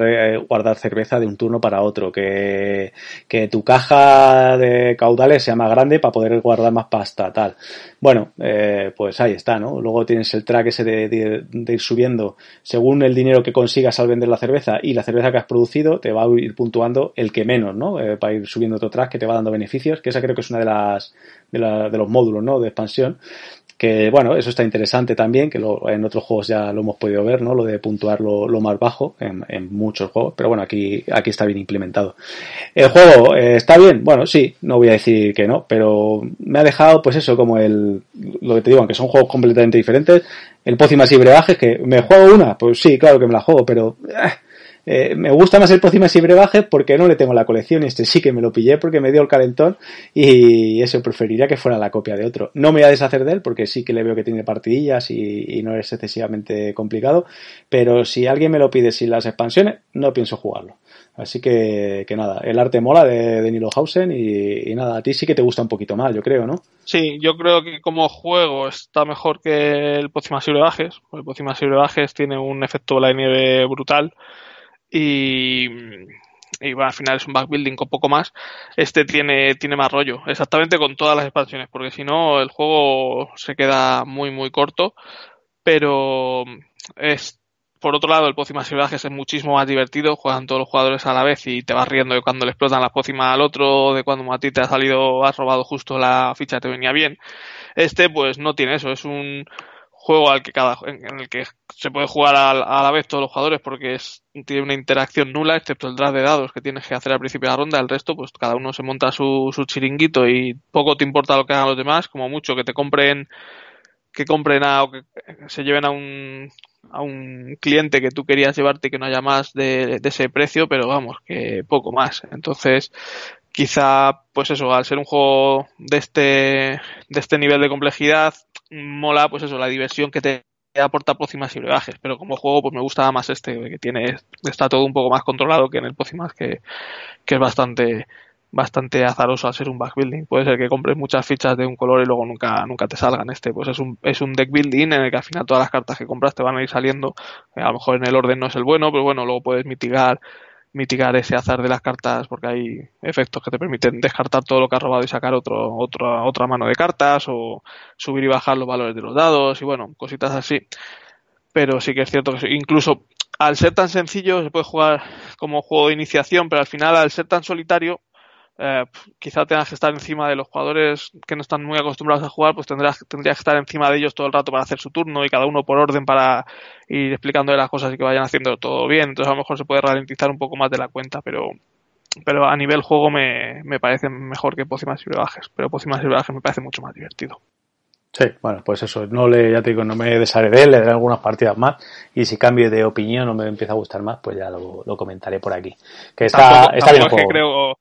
guardar cerveza de un turno para otro, que, que tu caja de caudales sea más grande para poder guardar más pasta, tal. Bueno, eh, pues ahí está, ¿no? Luego tienes el track ese de, ir subiendo según el dinero que consigas al vender la cerveza y la cerveza que has producido, te va a ir puntuando el que menos, ¿no? Eh, para ir subiendo otro track que te va dando beneficios, que esa creo que es una de las de, de los módulos, ¿no? De expansión que bueno, eso está interesante también, que en otros juegos ya lo hemos podido ver, ¿no? Lo de puntuar lo, más bajo en, muchos juegos, pero bueno, aquí, aquí está bien implementado. El juego eh, está bien, bueno, sí, no voy a decir que no, pero me ha dejado pues eso, como el, lo que te digo, aunque son juegos completamente diferentes, el Pócimas y Brebajes, que me juego una, pues sí, claro que me la juego, pero... Eh, eh, me gusta más el Pócimas y Brebajes porque no le tengo la colección y este sí que me lo pillé porque me dio el calentón y eso preferiría que fuera la copia de otro. No me voy a deshacer de él porque sí que le veo que tiene partidillas y, no es excesivamente complicado, pero si alguien me lo pide sin las expansiones, no pienso jugarlo. Así que, que nada, el arte mola de, de Nilo Hausen y, nada, a ti sí que te gusta un poquito más, yo creo, ¿no? Sí, yo creo que como juego está mejor que el Pócimas y Brebajes. El Pócimas y tiene un efecto bola de nieve brutal y, y bueno, al final es un backbuilding con poco más. Este tiene, tiene más rollo, exactamente con todas las expansiones, porque si no el juego se queda muy muy corto, pero es por otro lado, el pócimas salvajes es muchísimo más divertido, juegan todos los jugadores a la vez y te vas riendo de cuando le explotan las pócimas al otro, de cuando a ti te ha salido, has robado justo la ficha te venía bien. Este, pues no tiene eso, es un, juego al que cada, en el que se puede jugar a, la vez todos los jugadores porque es, tiene una interacción nula, excepto el draft de dados que tienes que hacer al principio de la ronda. El resto, pues cada uno se monta su, su chiringuito y poco te importa lo que hagan los demás, como mucho que te compren, que compren a, o que se lleven a un, a un cliente que tú querías llevarte y que no haya más de, de ese precio, pero vamos, que poco más. Entonces, quizá, pues eso, al ser un juego de este, de este nivel de complejidad, mola, pues eso, la diversión que te aporta Pócimas y Brebajes, pero como juego pues me gusta más este, que tiene, está todo un poco más controlado que en el Pócimas, que, que es bastante, bastante azaroso al ser un backbuilding. Puede ser que compres muchas fichas de un color y luego nunca, nunca te salgan. Este, pues es un, es un deck building en el que al final todas las cartas que compras te van a ir saliendo. A lo mejor en el orden no es el bueno, pero bueno, luego puedes mitigar mitigar ese azar de las cartas porque hay efectos que te permiten descartar todo lo que has robado y sacar otro, otra otra mano de cartas o subir y bajar los valores de los dados y bueno, cositas así. Pero sí que es cierto que incluso al ser tan sencillo se puede jugar como juego de iniciación, pero al final al ser tan solitario eh, quizá tengas que estar encima de los jugadores que no están muy acostumbrados a jugar, pues tendrás, tendrías que estar encima de ellos todo el rato para hacer su turno y cada uno por orden para ir explicando las cosas y que vayan haciendo todo bien. Entonces a lo mejor se puede ralentizar un poco más de la cuenta, pero pero a nivel juego me, me parece mejor que Pócimas y Brebajes, pero Pócimas y Brebajes me parece mucho más divertido. Sí, bueno, pues eso, no le, ya te digo, no me desharé de él, le daré algunas partidas más y si cambio de opinión o me empieza a gustar más, pues ya lo, lo comentaré por aquí. Que está, está bien juego. creo,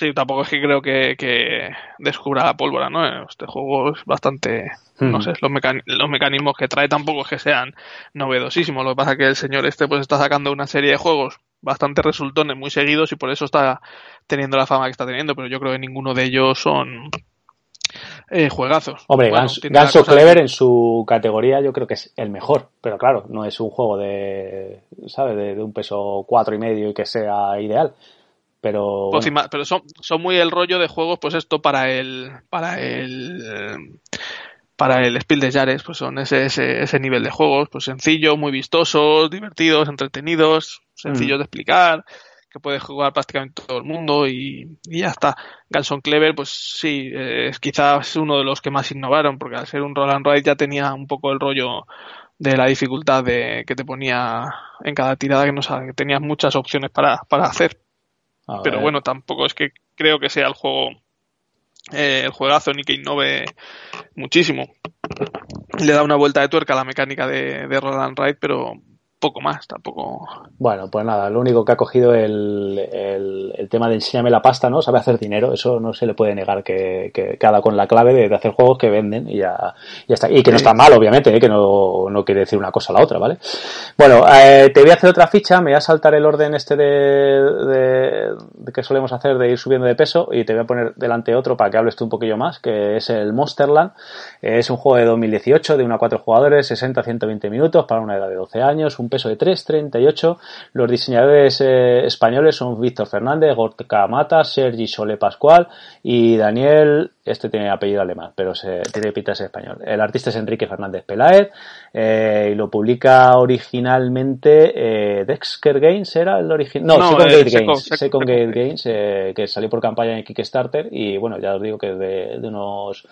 Sí, tampoco es que creo que, descubra la pólvora, ¿no? Este juego es bastante, no hmm. sé, los, los mecanismos que trae tampoco es que sean novedosísimos. Lo que pasa es que el señor este pues está sacando una serie de juegos bastante resultones muy seguidos y por eso está teniendo la fama que está teniendo, pero yo creo que ninguno de ellos son eh, juegazos. Hombre, Ganso, Clever en su categoría yo creo que es el mejor, pero claro, no es un juego de, ¿sabes? De, de un peso cuatro y medio y que sea ideal pero pues pero son, son muy el rollo de juegos pues esto para el para el para el Spiel de Jares pues son ese, ese, ese nivel de juegos pues sencillos muy vistosos divertidos entretenidos sencillos mm. de explicar que puede jugar prácticamente todo el mundo y, y ya está. Ganson Clever, pues sí, es quizás uno de los que más innovaron, porque al ser un roll and ride ya tenía un poco el rollo de la dificultad de, que te ponía en cada tirada, que no que tenías muchas opciones para, para hacer pero bueno, tampoco es que creo que sea el juego, eh, el juegazo ni que innove muchísimo. Le da una vuelta de tuerca a la mecánica de, de Roland Ride, pero, poco más, tampoco. Bueno, pues nada, lo único que ha cogido el, el, el, tema de enséñame la pasta, ¿no? Sabe hacer dinero, eso no se le puede negar que, que, que con la clave de, de, hacer juegos que venden y ya, ya está. Y que no está mal, obviamente, ¿eh? que no, no quiere decir una cosa a la otra, ¿vale? Bueno, eh, te voy a hacer otra ficha, me voy a saltar el orden este de, de, de, que solemos hacer de ir subiendo de peso y te voy a poner delante otro para que hables tú un poquillo más, que es el Monsterland. Es un juego de 2018 de 1 a 4 jugadores, 60 a 120 minutos para una edad de 12 años, un peso de 3,38. Los diseñadores eh, españoles son Víctor Fernández, Gorka Mata, Sergi Sole Pascual y Daniel, este tiene apellido alemán, pero se, tiene pinta de español. El artista es Enrique Fernández Peláez eh, y lo publica originalmente eh, Dexter Games, ¿era el original? No, no, Second Gate Games, Second, Second Gate Games, eh, que salió por campaña en Kickstarter y bueno, ya os digo que de, de unos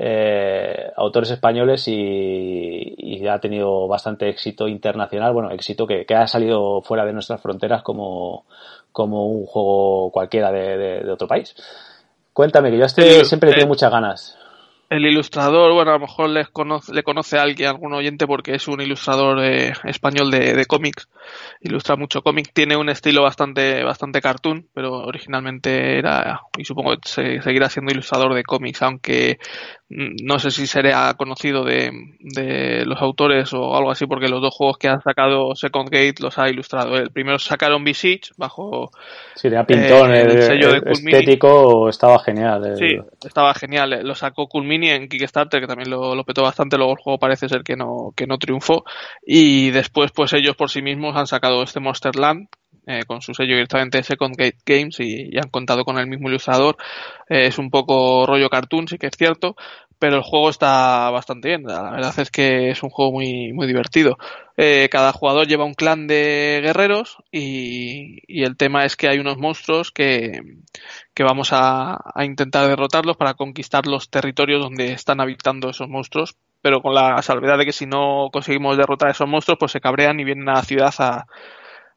eh, autores españoles y, y, ha tenido bastante éxito internacional, bueno, éxito que, que, ha salido fuera de nuestras fronteras como, como un juego cualquiera de, de, de otro país. Cuéntame, que yo este siempre he tenido muchas ganas. El ilustrador, bueno, a lo mejor les conoce, le conoce a alguien, algún oyente, porque es un ilustrador eh, español de, de cómics. Ilustra mucho cómic. Tiene un estilo bastante, bastante cartoon, pero originalmente era, y supongo que se, seguirá siendo ilustrador de cómics, aunque no sé si será conocido de, de, los autores o algo así, porque los dos juegos que han sacado Second Gate los ha ilustrado. El primero sacaron Visage bajo sí, era pintón, eh, el, el, sello de estético estaba genial. El... Sí, estaba genial. Lo sacó Coolmini en Kickstarter, que también lo, lo, petó bastante. Luego el juego parece ser que no, que no triunfó. Y después, pues ellos por sí mismos han sacado este Monsterland, eh, con su sello directamente Second Gate Games y, han contado con el mismo ilustrador. Eh, es un poco rollo cartoon, sí que es cierto, pero el juego está bastante bien. La verdad es que es un juego muy, muy divertido. Eh, cada jugador lleva un clan de guerreros y, y, el tema es que hay unos monstruos que, que vamos a, a, intentar derrotarlos para conquistar los territorios donde están habitando esos monstruos. Pero con la salvedad de que si no conseguimos derrotar a esos monstruos, pues se cabrean y vienen a la ciudad a,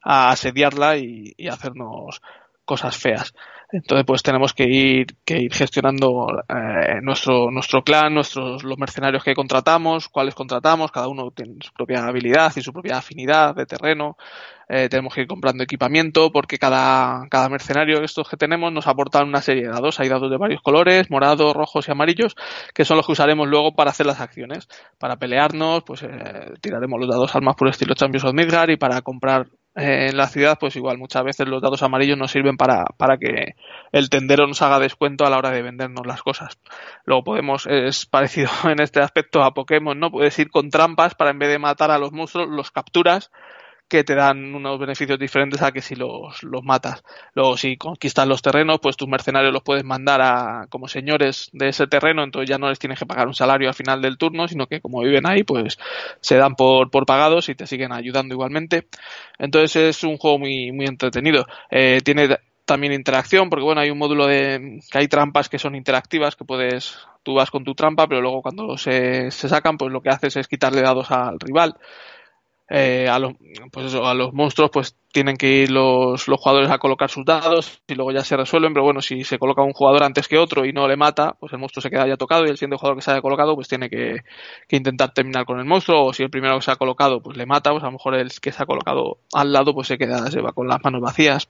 a asediarla y, hacernos cosas feas. Entonces, pues tenemos que ir, que ir gestionando eh, nuestro, nuestro clan, nuestros, los mercenarios que contratamos, cuáles contratamos, cada uno tiene su propia habilidad y su propia afinidad de terreno. Eh, tenemos que ir comprando equipamiento porque cada, cada mercenario estos que tenemos nos aportan una serie de dados. Hay dados de varios colores, morados, rojos y amarillos, que son los que usaremos luego para hacer las acciones. Para pelearnos, pues eh, tiraremos los dados al más puro estilo Champions of Midgard y para comprar eh, en la ciudad, pues igual muchas veces los dados amarillos nos sirven para, para que el tendero nos haga descuento a la hora de vendernos las cosas. Luego podemos, es parecido en este aspecto a Pokémon, ¿no? Puedes ir con trampas para en vez de matar a los monstruos, los capturas que te dan unos beneficios diferentes a que si los, los matas. Luego, si conquistas los terrenos, pues tus mercenarios los puedes mandar a como señores de ese terreno, entonces ya no les tienes que pagar un salario al final del turno, sino que como viven ahí, pues se dan por, por pagados y te siguen ayudando igualmente. Entonces es un juego muy, muy entretenido. Eh, tiene también interacción, porque bueno, hay un módulo de que hay trampas que son interactivas, que puedes, tú vas con tu trampa, pero luego cuando se, se sacan, pues lo que haces es quitarle dados al rival eh, a, los, pues a los monstruos pues tienen que ir los, los jugadores a colocar sus dados y luego ya se resuelven, pero bueno, si se coloca un jugador antes que otro y no le mata, pues el monstruo se queda ya tocado y el siguiente jugador que se haya colocado pues tiene que, que intentar terminar con el monstruo o si el primero que se ha colocado pues le mata, pues a lo mejor el que se ha colocado al lado pues se queda, se va con las manos vacías.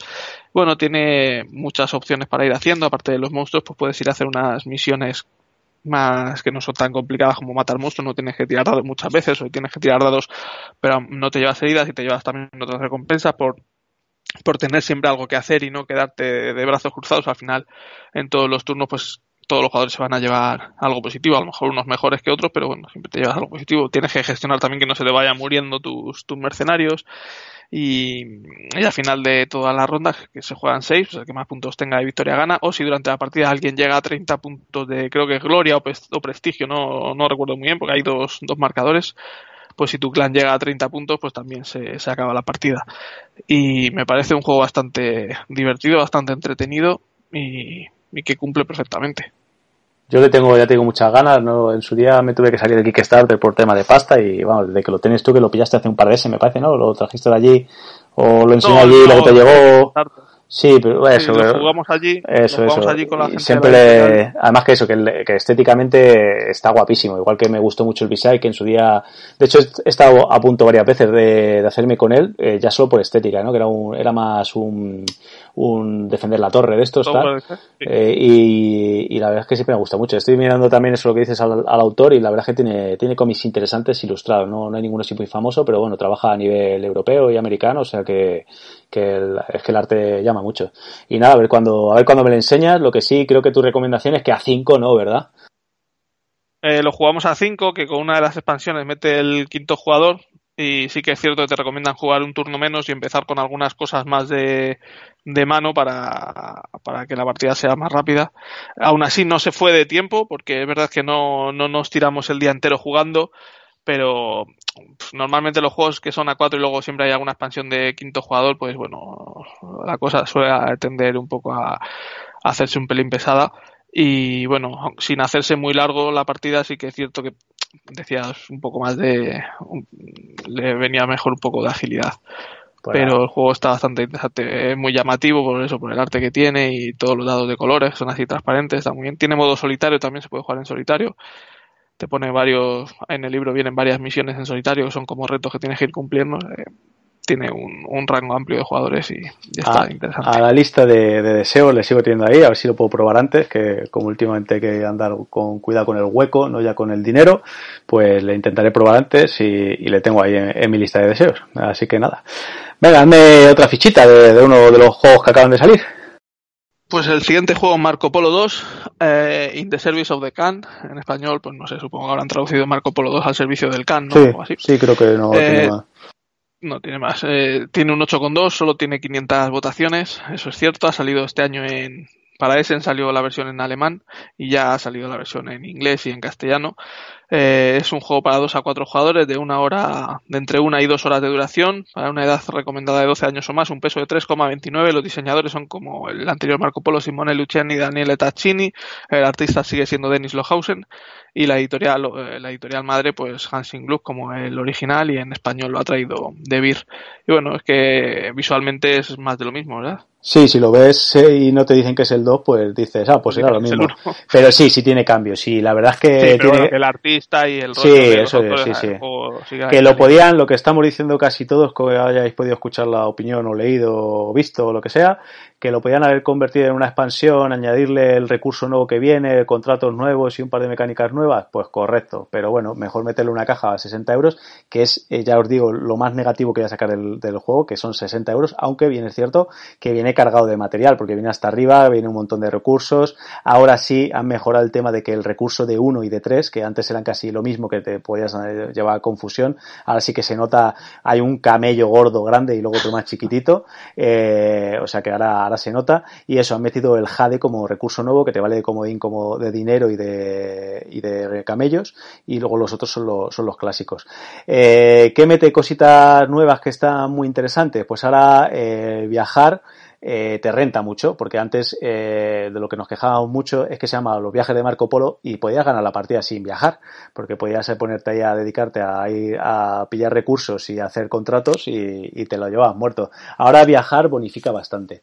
Bueno, tiene muchas opciones para ir haciendo, aparte de los monstruos pues puedes ir a hacer unas misiones más que no son tan complicadas como matar monstruos, no tienes que tirar dados muchas veces o tienes que tirar dados pero no te llevas heridas y te llevas también otras recompensas por por tener siempre algo que hacer y no quedarte de brazos cruzados. Al final en todos los turnos pues todos los jugadores se van a llevar algo positivo, a lo mejor unos mejores que otros, pero bueno, siempre te llevas algo positivo. Tienes que gestionar también que no se le vayan muriendo tus, tus mercenarios y, al final de todas las rondas que se juegan seis, pues el que más puntos tenga de victoria gana, o si durante la partida alguien llega a 30 puntos de creo que gloria o, prestigio, no, no recuerdo muy bien porque hay dos, dos marcadores, pues si tu clan llega a 30 puntos, pues también se, se acaba la partida. Y me parece un juego bastante divertido, bastante entretenido y que cumple perfectamente. Yo le tengo, ya tengo muchas ganas, ¿no? En su día me tuve que salir de Kickstarter por tema de pasta y vamos, desde que lo tienes tú, que lo pillaste hace un par de meses, me parece, ¿no? Lo trajiste de allí, o lo enseñé no, allí, no, lo que te llegó. Sí, pero eso. lo jugamos allí, eso, jugamos eso. allí con la gente. siempre, además que eso, que, el- que estéticamente está guapísimo. Igual que me gustó mucho el Visay, que en su día, de hecho, he estado a punto varias veces de, de hacerme con él, eh, ya solo por estética, ¿no? Que era un, era más un, un defender la torre de estos, tal. sí. Eh, y, y la verdad es que siempre me gusta mucho. Estoy mirando también eso lo que dices al, al autor y la verdad es que tiene, tiene cómics interesantes ilustrados. No, no hay ninguno así muy famoso, pero bueno, trabaja a nivel europeo y americano, o sea que, que el- es que el arte llama mucho. Y nada, a ver cuando, a ver cuando me lo enseñas. Lo que sí creo que tu recomendación es que a 5 no, ¿verdad? Eh, lo jugamos a 5, que con una de las expansiones mete el quinto jugador. Y sí que es cierto que te recomiendan jugar un turno menos y empezar con algunas cosas más de, de mano para, para que la partida sea más rápida. Aún así no se fue de tiempo, porque es verdad que no, no nos tiramos el día entero jugando, pero normalmente los juegos que son a 4 y luego siempre hay alguna expansión de quinto jugador, pues bueno, la cosa suele tender un poco a, a hacerse un pelín pesada. Y bueno, sin hacerse muy largo la partida, sí que es cierto que decías un poco más de. un- le venía mejor un poco de agilidad. Pues Pero el juego está bastante interesante, es muy llamativo por eso, por el arte que tiene y todos los dados de colores que son así transparentes, está muy bien. Tiene modo solitario, también se puede jugar en solitario. Te pone varios, en el libro vienen varias misiones en solitario que son como retos que tienes que ir cumpliendo. eh, tiene un, un rango amplio de jugadores y, está a, interesante. a la lista de, de deseos le sigo teniendo ahí, a ver si lo puedo probar antes, que como últimamente hay que andar con cuidado con el hueco, no ya con el dinero, pues le intentaré probar antes y, y le tengo ahí en, en mi lista de deseos. Así que nada. Venga, hazme otra fichita de, de uno de los juegos que acaban de salir. Pues el siguiente juego, Marco Polo 2, eh, In the Service of the Khan, en español, pues no sé, supongo que habrán traducido Marco Polo 2 al servicio del Khan, ¿no? Sí, O así. sí, creo que no Eh, tiene más. No tiene más. Eh, tiene un 8,2, solo tiene 500 votaciones, eso es cierto. Ha salido este año en. Para Essen salió la versión en alemán y ya ha salido la versión en inglés y en castellano. Eh, es un juego para 2 a 4 jugadores de una hora, de entre una y dos horas de duración, para una edad recomendada de 12 años o más, un peso de 3,29. Los diseñadores son como el anterior Marco Polo, Simone Luciani y Daniele Taccini. El artista sigue siendo Dennis Lohausen y la editorial, eh, la editorial madre, pues Hansing Gluck como el original y en español lo ha traído De Beer. Y bueno, es que visualmente es más de lo mismo, ¿verdad? Sí, si lo ves eh, y no te dicen que es el 2, pues dices, ah, pues era lo mismo. Pero sí, sí tiene cambios. Sí, la verdad es que Sí, tiene... bueno, que el artista y el Sí, eso es, sí, sí. que lo podían, lo que estamos diciendo casi todos, que hayáis podido escuchar la opinión o leído o visto o lo que sea, que lo podían haber convertido en una expansión, añadirle el recurso nuevo que viene, contratos nuevos y un par de mecánicas nuevas, pues correcto. Pero bueno, mejor meterle una caja a 60 euros, que es, eh, ya os digo, lo más negativo que voy a sacar del, del juego, que son 60 euros, aunque bien es cierto que viene cargado de material, porque viene hasta arriba, viene un montón de recursos. Ahora sí han mejorado el tema de que el recurso de 1 y de 3, que antes eran casi lo mismo que te podías eh, llevar confusión, ahora sí que se nota, hay un camello gordo grande y luego otro más chiquitito, eh, o sea que ahora, ahora se nota, y eso, han metido el Jade como recurso nuevo que te vale de comodín como de dinero y de, y de camellos, y luego los otros son los, son los clásicos. Eh, ¿Qué mete cositas nuevas que están muy interesantes? Pues ahora eh, viajar eh, te renta mucho, porque antes eh, de lo que nos quejábamos mucho es que se llama los viajes de Marco Polo y podías ganar la partida sin viajar, porque podías ponerte ahí a dedicarte a ir a pillar recursos y a hacer contratos y, te lo llevabas muerto. Ahora viajar bonifica bastante.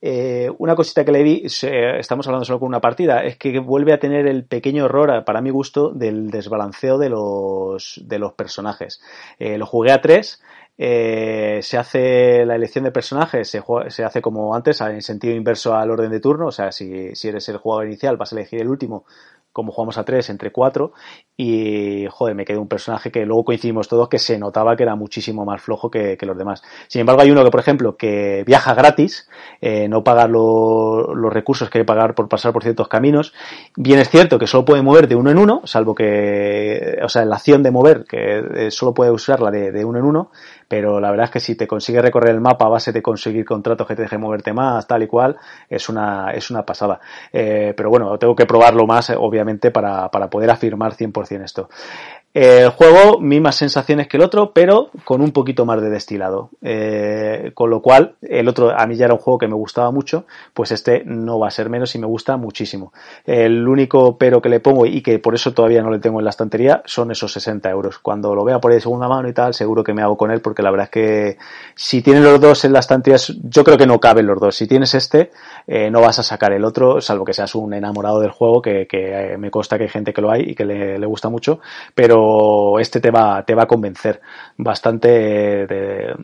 Eh, una cosita que le vi, estamos hablando solo con una partida, es que vuelve a tener el pequeño error, para mi gusto, del desbalanceo de los, de los personajes. Eh, lo jugué a tres, eh, se hace la elección de personajes, se, se hace como antes, en sentido inverso al orden de turno, o sea, si, si eres el jugador inicial vas a elegir el último, como jugamos a tres, entre cuatro, y joder, me quedó un personaje que luego coincidimos todos que se notaba que era muchísimo más flojo que, que los demás. Sin embargo, hay uno que, por ejemplo, que viaja gratis, eh, no paga lo- los recursos que hay que pagar por pasar por ciertos caminos. Bien es cierto que solo puede mover de uno en uno, salvo que, o sea, la acción de mover, que eh, solo puede usarla de, de uno en uno, pero la verdad es que si te consigues recorrer el mapa a base de conseguir contratos que te dejen moverte más, tal y cual, es una, es una pasada. Eh, pero bueno, tengo que probarlo más, eh, obviamente, para, para poder afirmar 100% esto. El juego, mismas sensaciones que el otro, pero con un poquito más de destilado. Eh, con lo cual, el otro a mí ya era un juego que me gustaba mucho, pues este no va a ser menos y me gusta muchísimo. El único pero que le pongo y que por eso todavía no le tengo en la estantería son esos 60 euros. Cuando lo vea por ahí de segunda mano y tal, seguro que me hago con él porque la verdad es que si tienes los dos en la estantería, yo creo que no caben los dos. Si tienes este, eh, no vas a sacar el otro, salvo que seas un enamorado del juego, que, que eh, me consta que hay gente que lo hay y que le, le gusta mucho, pero este te va, te va a convencer bastante,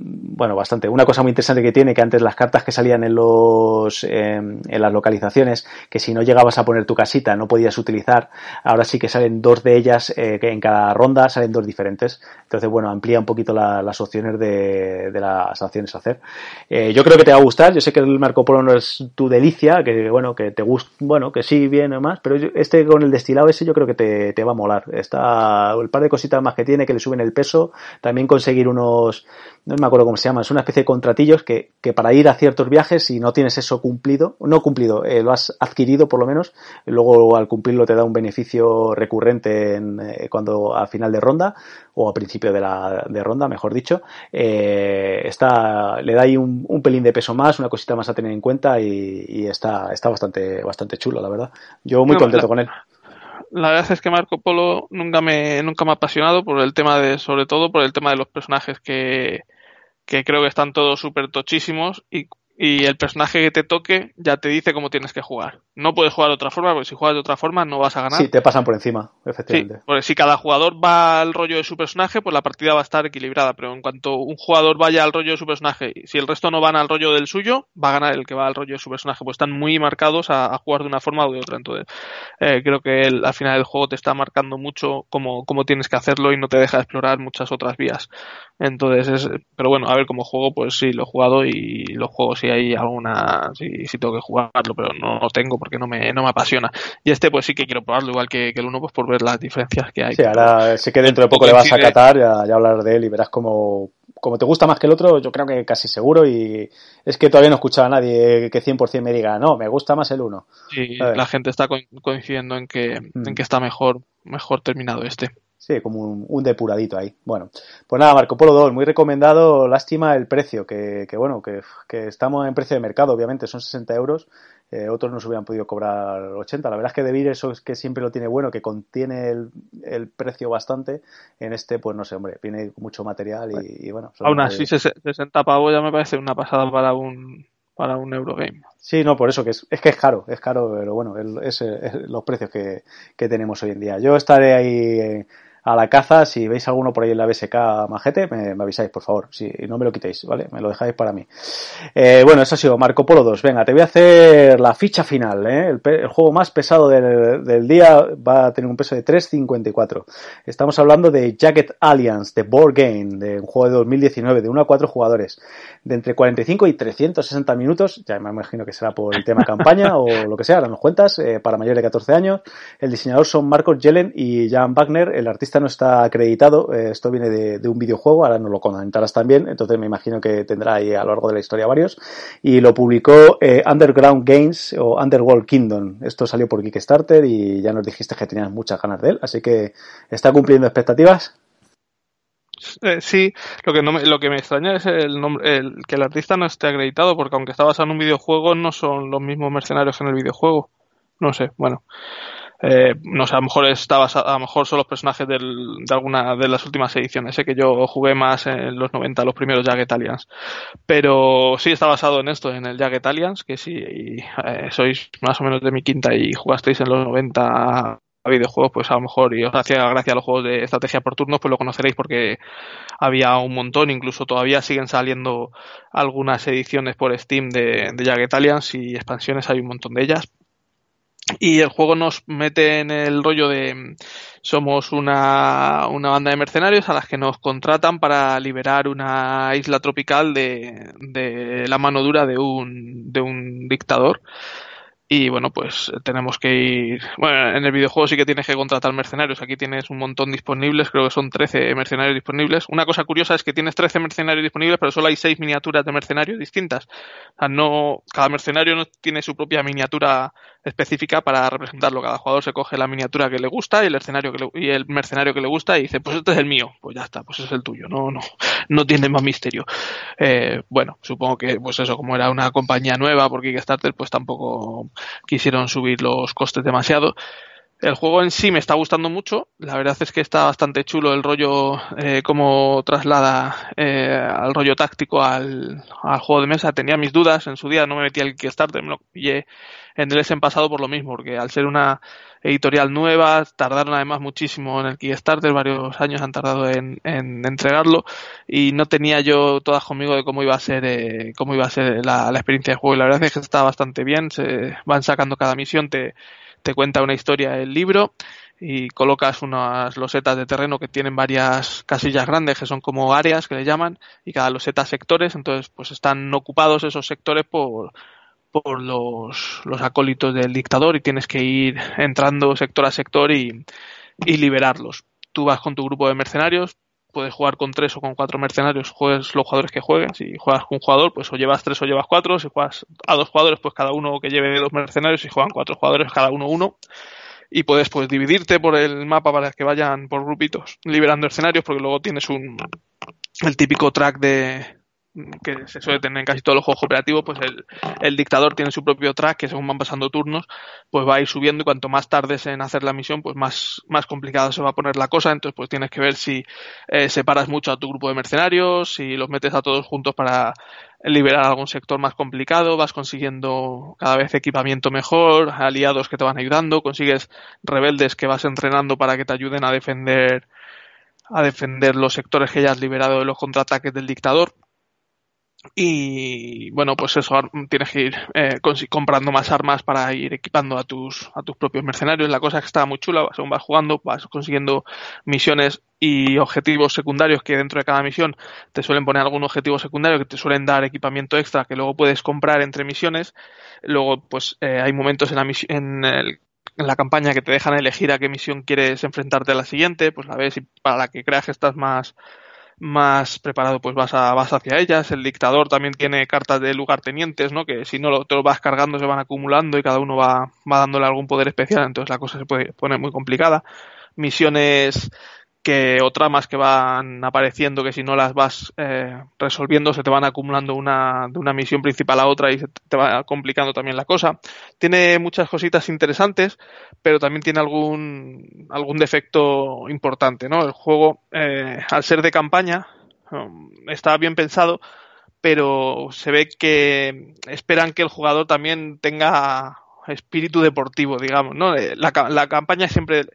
bueno, bastante. Una cosa muy interesante que tiene, que antes las cartas que salían en los, en las localizaciones, que si no llegabas a poner tu casita no podías utilizar, ahora sí que salen dos de ellas, eh, en cada ronda salen dos diferentes. Entonces, bueno, amplía un poquito las opciones de, las acciones a hacer. Eh, yo creo que te va a gustar, yo sé que el Marco Polo no es tu delicia, que bueno, que te gusta, bueno, que sí, bien más, pero este con el destilado ese yo creo que te, te va a molar. Está el par de cositas más que tiene, que le suben el peso, también conseguir unos, no me acuerdo cómo se llama, es una especie de contratillos que, que para ir a ciertos viajes, si no tienes eso cumplido, no cumplido, eh, lo has adquirido por lo menos, luego al cumplirlo te da un beneficio recurrente en, eh, cuando a final de ronda, o a principio de la de ronda, mejor dicho, eh, está, le da ahí un, un, pelín de peso más, una cosita más a tener en cuenta y, y está, está bastante, bastante chulo, la verdad. Yo muy contento con él la verdad es que Marco Polo nunca me, nunca me ha apasionado por el tema de, sobre todo por el tema de los personajes que, que creo que están todos súper tochísimos y y el personaje que te toque ya te dice cómo tienes que jugar. No puedes jugar de otra forma, porque si juegas de otra forma no vas a ganar. Sí, te pasan por encima, efectivamente. Sí, porque si cada jugador va al rollo de su personaje, pues la partida va a estar equilibrada. Pero en cuanto un jugador vaya al rollo de su personaje, y si el resto no van al rollo del suyo, va a ganar el que va al rollo de su personaje. Pues están muy marcados a, a jugar de una forma o de otra. Entonces, eh, creo que el, al final del juego te está marcando mucho cómo, cómo tienes que hacerlo y no te deja explorar muchas otras vías. Entonces, es, pero bueno, a ver, como juego, pues sí, lo he jugado y lo juego si hay alguna, si, si tengo que jugarlo, pero no lo tengo porque no me, no me apasiona. Y este, pues sí que quiero probarlo, igual que, que el uno, pues por ver las diferencias que hay. Sí, ahora sé que dentro de poco le vas a catar, ya, ya hablar de él y verás cómo, como te gusta más que el otro, yo creo que casi seguro y es que todavía no he escuchado a nadie que 100% me diga, no, me gusta más el uno. Sí, la gente está coincidiendo en que, mm. en que está mejor, mejor terminado este. Sí, como un, un, depuradito ahí. Bueno, pues nada, Marco Polo 2, muy recomendado. Lástima el precio, que, que bueno, que, que, estamos en precio de mercado, obviamente, son 60 euros. Eh, otros no se hubieran podido cobrar 80. La verdad es que Debir eso es que siempre lo tiene bueno, que contiene el, el, precio bastante. En este, pues no sé, hombre, viene mucho material y, y bueno. Aún así, 60 pavos ya me parece una pasada para un, para un Eurogame. Sí, no, por eso, que es, es que es caro, es caro, pero bueno, es, es los precios que, que, tenemos hoy en día. Yo estaré ahí eh, a la caza. Si veis alguno por ahí en la BSK majete, me, avisáis, por favor. Si no me lo quitéis, ¿vale? Me lo dejáis para mí. Eh, bueno, eso ha sido Marco Polo 2. Venga, te voy a hacer la ficha final, ¿eh? El, juego más pesado del, del, día va a tener un peso de 3.54. Estamos hablando de Jacket Alliance, de Board Game, de un juego de 2019, de 1 a 4 jugadores, de entre 45 y 360 minutos. Ya me imagino que será por el tema campaña o lo que sea, ahora nos cuentas, eh, para mayores de 14 años. El diseñador son Marcos Jelen y Jan Wagner, el artista no está acreditado, eh, esto viene de, de, un videojuego, ahora no lo comentarás también, entonces me imagino que tendrá ahí a lo largo de la historia varios, y lo publicó eh, Underground Games o Underworld Kingdom, esto salió por Kickstarter y ya nos dijiste que tenías muchas ganas de él, así que está cumpliendo expectativas. Eh, sí, lo que no me, lo que me extraña es el nombre, el, que el artista no esté acreditado, porque aunque está basado en un videojuego, no son los mismos mercenarios en el videojuego. No sé, bueno. Eh, no sé, a lo mejor está basado, a lo mejor son los personajes de alguna de las últimas ediciones. Sé que yo jugué más en los 90, los primeros Jagged Alliance. Pero sí está basado en esto, en el Jagged Alliance, que si eh, sois más o menos de mi quinta y jugasteis en los 90 a videojuegos, pues a lo mejor, y os hacía gracia a los juegos de estrategia por turnos, pues lo conoceréis porque había un montón, incluso todavía siguen saliendo algunas ediciones por Steam de, de Jagged Alliance y expansiones, hay un montón de ellas y el juego nos mete en el rollo de somos una, una banda de mercenarios a las que nos contratan para liberar una isla tropical de, de la mano dura de un, de un dictador. Y bueno, pues tenemos que ir. Bueno, en el videojuego sí que tienes que contratar mercenarios. Aquí tienes un montón disponibles, creo que son 13 mercenarios disponibles. Una cosa curiosa es que tienes 13 mercenarios disponibles, pero solo hay 6 miniaturas de mercenarios distintas. O sea, no, cada mercenario no tiene su propia miniatura específica para representarlo. Cada jugador se coge la miniatura que le gusta y el escenario que y el mercenario que le gusta y dice, pues este es el mío, pues ya está, pues es el tuyo, no, no, no tiene más misterio. Eh, bueno, supongo que pues eso, como era una compañía nueva por Kickstarter, pues tampoco quisieron subir los costes demasiado. El juego en sí me está gustando mucho. La verdad es que está bastante chulo el rollo, eh, cómo traslada eh, al rollo táctico al, juego de mesa. Tenía mis dudas en su día, no me metí al Kickstarter, me lo pillé en el en pasado por lo mismo, porque al ser una editorial nueva, tardaron además muchísimo en el Kickstarter, varios años han tardado en, en entregarlo y no tenía yo todas conmigo de cómo iba a ser, eh, cómo iba a ser la, la experiencia de juego. Y la verdad es que está bastante bien, se van sacando cada misión, te te cuenta una historia el libro y colocas unas losetas de terreno que tienen varias casillas grandes que son como áreas que le llaman y cada loseta sectores entonces pues están ocupados esos sectores por por los, los acólitos del dictador y tienes que ir entrando sector a sector y, y liberarlos. Tú vas con tu grupo de mercenarios, puedes jugar con tres o con cuatro mercenarios, juegues los jugadores que jueguen. Si juegas con un jugador, pues o llevas tres o llevas cuatro. Si juegas a dos jugadores, pues cada uno que lleve dos mercenarios. Si juegan cuatro jugadores, cada uno uno. Y puedes pues dividirte por el mapa para que vayan por grupitos liberando escenarios, porque luego tienes un el típico track de, que se suele tener en casi todos los juegos cooperativos, pues el, el, dictador tiene su propio track que según van pasando turnos, pues va a ir subiendo y cuanto más tardes en hacer la misión, pues más, más complicada se va a poner la cosa. Entonces, pues tienes que ver si eh, separas mucho a tu grupo de mercenarios, si los metes a todos juntos para liberar algún sector más complicado, vas consiguiendo cada vez equipamiento mejor, aliados que te van ayudando, consigues rebeldes que vas entrenando para que te ayuden a defender a defender los sectores que ya has liberado de los contraataques del dictador y bueno, pues eso, tienes que ir eh, comprando más armas para ir equipando a tus, a tus propios mercenarios. La cosa es que está muy chula, según vas jugando, vas consiguiendo misiones y objetivos secundarios que dentro de cada misión te suelen poner algún objetivo secundario que te suelen dar equipamiento extra que luego puedes comprar entre misiones. Luego, pues eh, hay momentos en la, en, el, en la campaña que te dejan elegir a qué misión quieres enfrentarte a la siguiente, pues la ves y para la que creas que estás más más preparado pues vas, a, vas hacia ellas. El dictador también tiene cartas de lugartenientes, ¿no? Que si no lo, te lo vas cargando se van acumulando y cada uno va, va dándole algún poder especial, entonces la cosa se puede poner muy complicada. Misiones que o tramas que van apareciendo que si no las vas eh, resolviendo se te van acumulando una, de una misión principal a otra y se te va complicando también la cosa. Tiene muchas cositas interesantes, pero también tiene algún, algún defecto importante, ¿no? El juego, eh, al ser de campaña, um, está bien pensado, pero se ve que esperan que el jugador también tenga espíritu deportivo, digamos, ¿no? La, la campaña siempre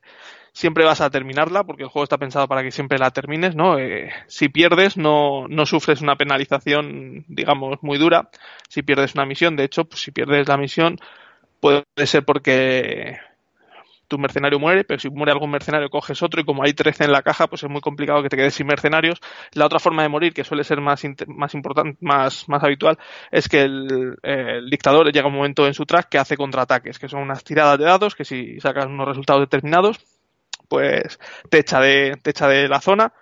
siempre vas a terminarla porque el juego está pensado para que siempre la termines, ¿no? Eh, si pierdes no, no sufres una penalización, digamos, muy dura. Si pierdes una misión, de hecho, pues si pierdes la misión puede ser porque tu mercenario muere, pero si muere algún mercenario coges otro y como hay 13 en la caja, pues es muy complicado que te quedes sin mercenarios. La otra forma de morir, que suele ser más, más importante, más, más habitual, es que el, el, dictador llega un momento en su track que hace contraataques, que son unas tiradas de dados que si sacas unos resultados determinados, pues te echa de, te echa de la zona,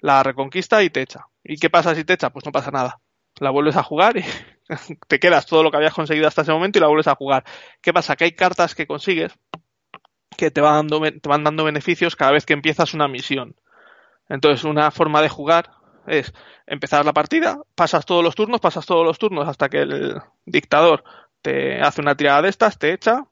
la reconquista y te echa. ¿Y qué pasa si te echa? Pues no pasa nada. La vuelves a jugar y te quedas todo lo que habías conseguido hasta ese momento y la vuelves a jugar. ¿Qué pasa? Que hay cartas que consigues que te van dando, te van dando beneficios cada vez que empiezas una misión. Entonces, una forma de jugar es empezar la partida, pasas todos los turnos, pasas todos los turnos hasta que el dictador te hace una tirada de estas, te echa,